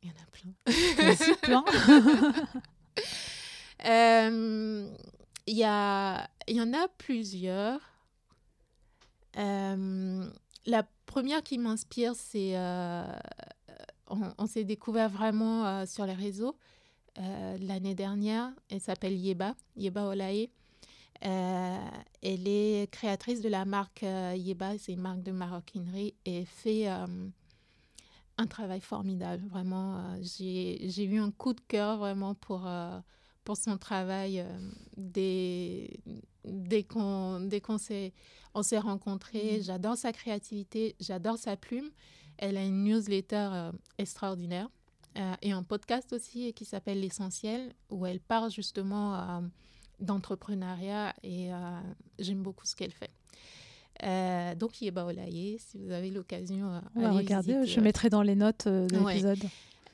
Il y en a plein. plein. euh, il y, a, y en a plusieurs. Euh, la première qui m'inspire, c'est. Euh, on, s'est découvert vraiment euh, sur les réseaux l'année dernière. Elle s'appelle Yeba, Yeba Olaye. elle est créatrice de la marque Yeba, c'est une marque de maroquinerie, et fait un travail formidable. Vraiment, j'ai eu un coup de cœur vraiment pour pour son travail euh, dès, dès qu'on s'est rencontrés. Mm. J'adore sa créativité, j'adore sa plume. Elle a une newsletter euh, extraordinaire euh, et un podcast aussi qui s'appelle L'essentiel, où elle parle justement d'entrepreneuriat et j'aime beaucoup ce qu'elle fait. donc, Yeba Olaye, si vous avez l'occasion, on va regarder. je mettrai dans les notes de l'épisode.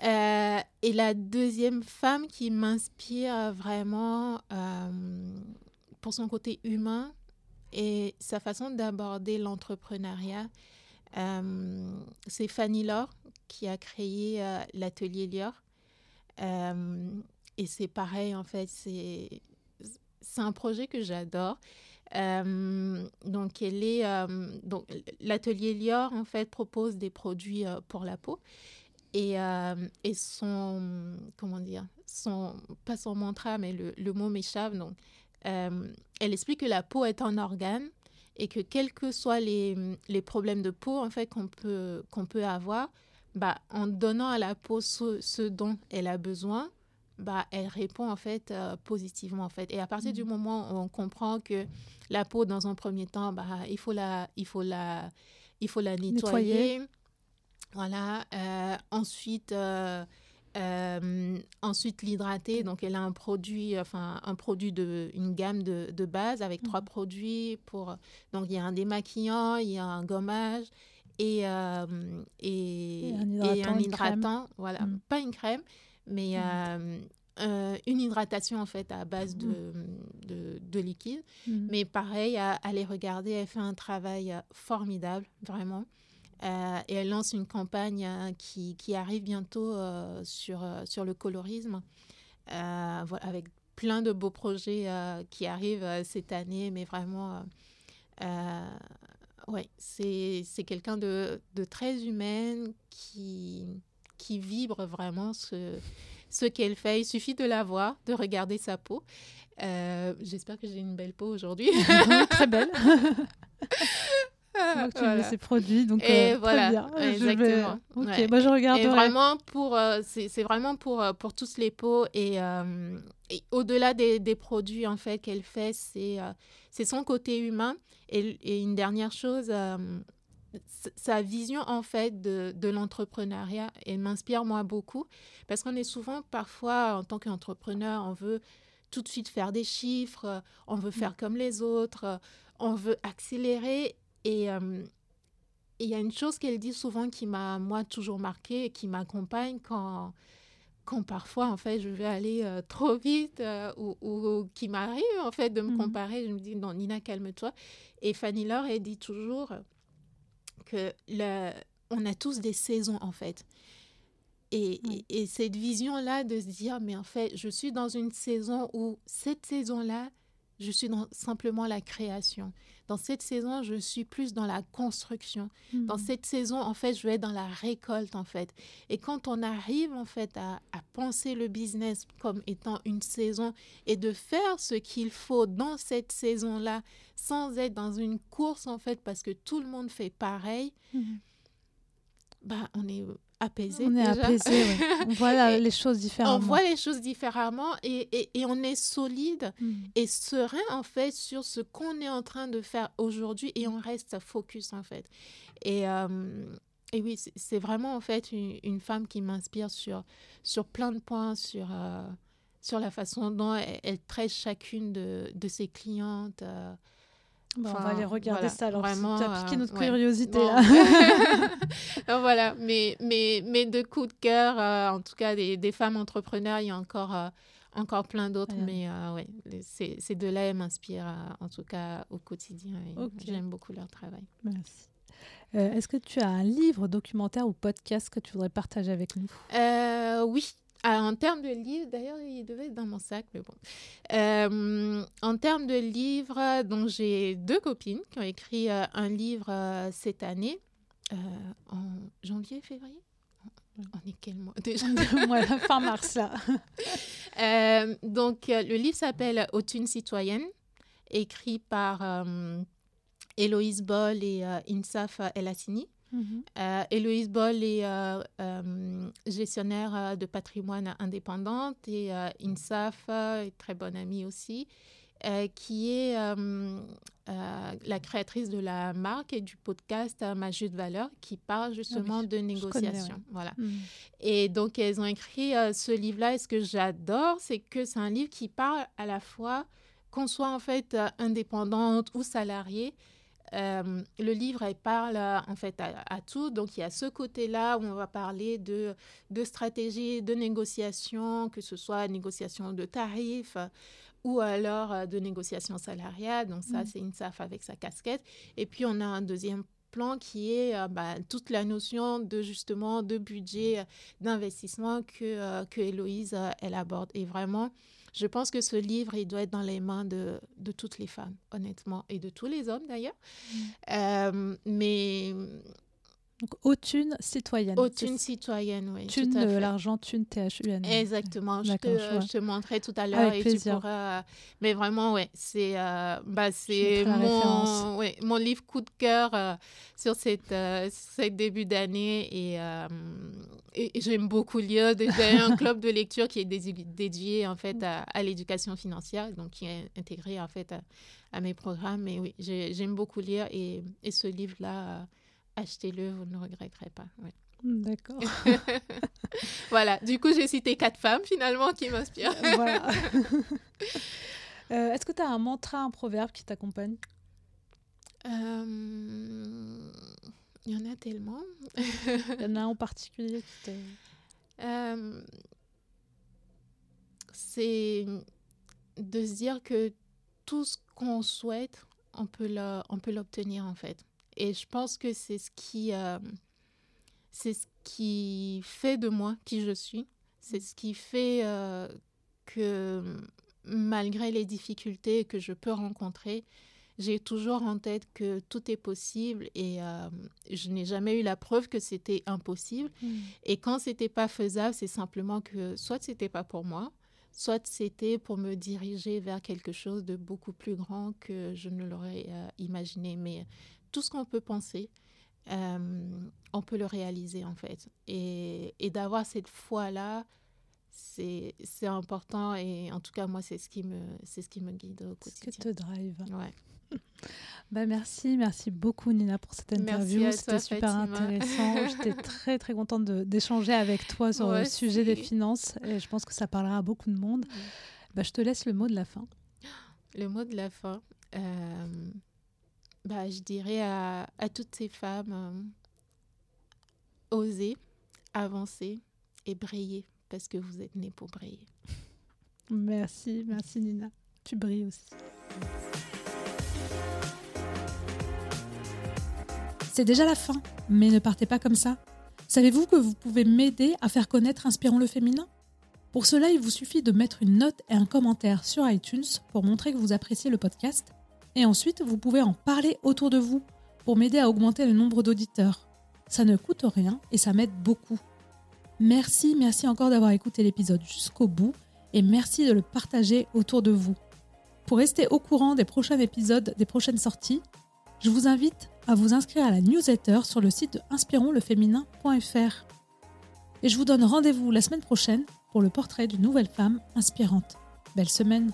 Euh, et la deuxième femme qui m'inspire vraiment euh, pour son côté humain et sa façon d'aborder l'entrepreneuriat, euh, c'est Fanny Laure qui a créé l'atelier Lior. et c'est pareil, en fait, c'est un projet que j'adore. donc, elle est donc l'atelier Lior en fait propose des produits pour la peau et, euh, et son, comment dire, son, pas son mantra, mais le, le mot m'échappe. Donc, euh, elle explique que la peau est un organe et que quels que soient les, les problèmes de peau en fait qu'on peut, qu'on peut avoir, bah, en donnant à la peau ce, ce dont elle a besoin, bah, elle répond en fait euh, positivement en fait. Et à partir du mmh. moment où on comprend que la peau, dans un premier temps, bah, il faut la, il faut la, il faut la nettoyer voilà. Euh, ensuite, euh, euh, ensuite l'hydrater. Donc, elle a un produit, enfin, un produit de, une gamme de, de base avec trois mhm. produits pour. Donc, il y a un démaquillant, il y a un gommage et, et, un hydratant. Voilà. Mhm. Pas une crème, mais. Mhm. une hydratation en fait à base de, de, de liquide. Mais pareil, à, à, les regarder, elle fait un travail formidable, vraiment. Euh, et elle lance une campagne euh, qui, qui, arrive bientôt euh, sur, sur le colorisme, avec plein de beaux projets qui arrivent cette année, mais vraiment, ouais, c'est quelqu'un de, de, très humaine qui, qui vibre vraiment ce, ce qu'elle fait. Il suffit de la voir, de regarder sa peau. J'espère que j'ai une belle peau aujourd'hui. très belle. Donc tu mets ces produits, donc Et euh, voilà, très bien. Je vais- exactement. Ok, Ouais. bah, je Et regarderai. vraiment pour, euh, c'est vraiment pour, euh, pour tous les et, euh, et au-delà des, des produits en fait qu'elle fait, c'est c'est son côté humain et, et une dernière chose, sa vision en fait de, de l'entrepreneuriat, elle m'inspire moi beaucoup parce qu'on est souvent parfois en tant qu'entrepreneur, on veut tout de suite faire des chiffres, on veut faire comme les autres, on veut accélérer et euh, et il y a une chose qu'elle dit souvent qui m'a, moi, toujours marqué et qui m'accompagne quand, quand parfois, en fait, je vais aller euh, trop vite euh, ou, ou qui m'arrive, en fait, de me Mhm. comparer. Je me dis, non, Nina, calme-toi. Et Fanny Laure, elle dit toujours que le, on a tous des saisons, en fait. Et, et cette vision-là de se dire, mais en fait, je suis dans une saison où cette saison-là, je suis dans simplement la création. Dans cette saison, je suis plus dans la construction. Dans Mhm. cette saison, en fait, je vais être dans la récolte, en fait. Et quand on arrive, en fait, à, à penser le business comme étant une saison et de faire ce qu'il faut dans cette saison-là, sans être dans une course, en fait, parce que tout le monde fait pareil, Mhm. bah, on est apaisé. On est déjà. apaisé, ouais. on voit la- les choses différemment. On voit les choses différemment et, et, et on est solide Mhm. et serein en fait sur ce qu'on est en train de faire aujourd'hui et on reste focus en fait. Et, euh, et oui, c'est- c'est vraiment en fait une, une femme qui m'inspire sur, sur plein de points, sur, euh, sur la façon dont elle, elle traite chacune de, de ses clientes. euh. Bon, on va aller regarder voilà, ça alors. vraiment, tu as piqué euh, notre curiosité là. Voilà, mais, mais, mais de coups de cœur, euh, en tout cas des, des femmes entrepreneurs, il y a encore, euh, encore plein d'autres, mais ouais, les- ces, ces deux-là, elles m'inspirent en tout cas au quotidien j'aime beaucoup leur travail. Merci. Est-ce que tu as un livre, documentaire ou podcast que tu voudrais partager avec nous? Oui. Ah, en termes de livres, d'ailleurs, il devait être dans mon sac, mais bon. Euh, en termes de livres, donc j'ai deux copines qui ont écrit euh, un livre euh, cette année, en janvier, février? On est quel mois déjà? Ouais, fin mars là. Donc, le livre s'appelle Autune citoyenne, écrit par Héloïse Boll et Insaf El Hassini. Euh, Héloïse Boll est euh, euh, gestionnaire de patrimoine indépendante et Insaf est très bonne amie aussi, qui est la créatrice de la marque et du podcast Ma Jus de valeur qui parle justement de connais, négociation. ouais. Voilà. Mhm. Et donc, elles ont écrit ce livre-là. Et ce que j'adore, c'est que c'est un livre qui parle à la fois, qu'on soit en fait indépendante ou salariée. Euh, le livre, elle parle euh, en fait à, à tout. Donc, il y a ce côté-là où on va parler de, de stratégie, de négociation, que ce soit négociation de tarifs euh, ou alors de négociation salariale. Donc, ça, Mm. c'est une SAF avec sa casquette. Et puis, on a un deuxième plan qui est euh, bah, toute la notion de justement de budget d'investissement que, euh, que Héloïse, elle aborde. Et vraiment, je pense que ce livre, il doit être dans les mains de, de toutes les femmes, honnêtement, et de tous les hommes d'ailleurs. Euh, mais Donc, Autune citoyenne. aucune citoyenne, oui. Thune tout à de l'argent, thune, T-H-U-N. Exactement, je te, je montrerai tout à l'heure Avec et plaisir. tu pourras. euh, Mais vraiment, ouais, c'est euh, bah, mon, ouais, mon livre coup de cœur euh, sur cette, euh, cette début d'année et, euh, et- et j'aime beaucoup lire. J'ai un club de lecture qui est dédié, en fait à, à l'éducation financière, donc qui est intégré en fait à, à mes programmes. Mais oui, j'ai- j'aime beaucoup lire et, et ce livre-là. Euh, Achetez-le, vous ne le regretterez pas. ouais. D'accord. Voilà, du coup, j'ai cité quatre femmes finalement qui m'inspirent. voilà. Euh, Est-ce que tu as un mantra, un proverbe qui t'accompagne? Euh, Il y en a tellement. Il y en a un en particulier qui te... Euh, c'est de se dire que tout ce qu'on souhaite, on peut l'obtenir en fait. Et je pense que c'est ce qui, euh, c'est ce qui fait de moi qui je suis. C'est ce qui fait euh, que malgré les difficultés que je peux rencontrer, j'ai toujours en tête que tout est possible et euh, je n'ai jamais eu la preuve que c'était impossible. Et quand c'était pas faisable, c'est simplement que soit c'était pas pour moi, soit c'était pour me diriger vers quelque chose de beaucoup plus grand que je ne l'aurais euh, imaginé. Mais tout ce qu'on peut penser, euh, on peut le réaliser en fait. Et, et d'avoir cette foi-là, c'est important et en tout cas moi c'est ce qui me ce qui me guide au quotidien. Ce qui te drive. Ouais. Bah merci, merci beaucoup Nina pour cette interview. C'était super intéressant. J'étais très très contente d'échanger avec toi sur le sujet des finances et je pense que ça parlera à beaucoup de monde. Bah, je te laisse le mot de la fin. Le mot de la fin, euh, bah, je dirais à, à toutes ces femmes, euh, osez, avancer et briller parce que vous êtes nées pour briller. Merci, merci Nina. Tu brilles aussi. C'est déjà la fin, mais ne partez pas comme ça. Savez-vous que vous pouvez m'aider à faire connaître Inspirons le féminin? Pour cela, il vous suffit de mettre une note et un commentaire sur iTunes pour montrer que vous appréciez le podcast. Et ensuite, vous pouvez en parler autour de vous pour m'aider à augmenter le nombre d'auditeurs. Ça ne coûte rien et ça m'aide beaucoup. Merci, merci encore d'avoir écouté l'épisode jusqu'au bout et merci de le partager autour de vous. Pour rester au courant des prochains épisodes, des prochaines sorties, je vous invite à vous inscrire à la newsletter sur le site de inspironsleféminin.fr. Et je vous donne rendez-vous la semaine prochaine pour le portrait d'une nouvelle femme inspirante. Belle semaine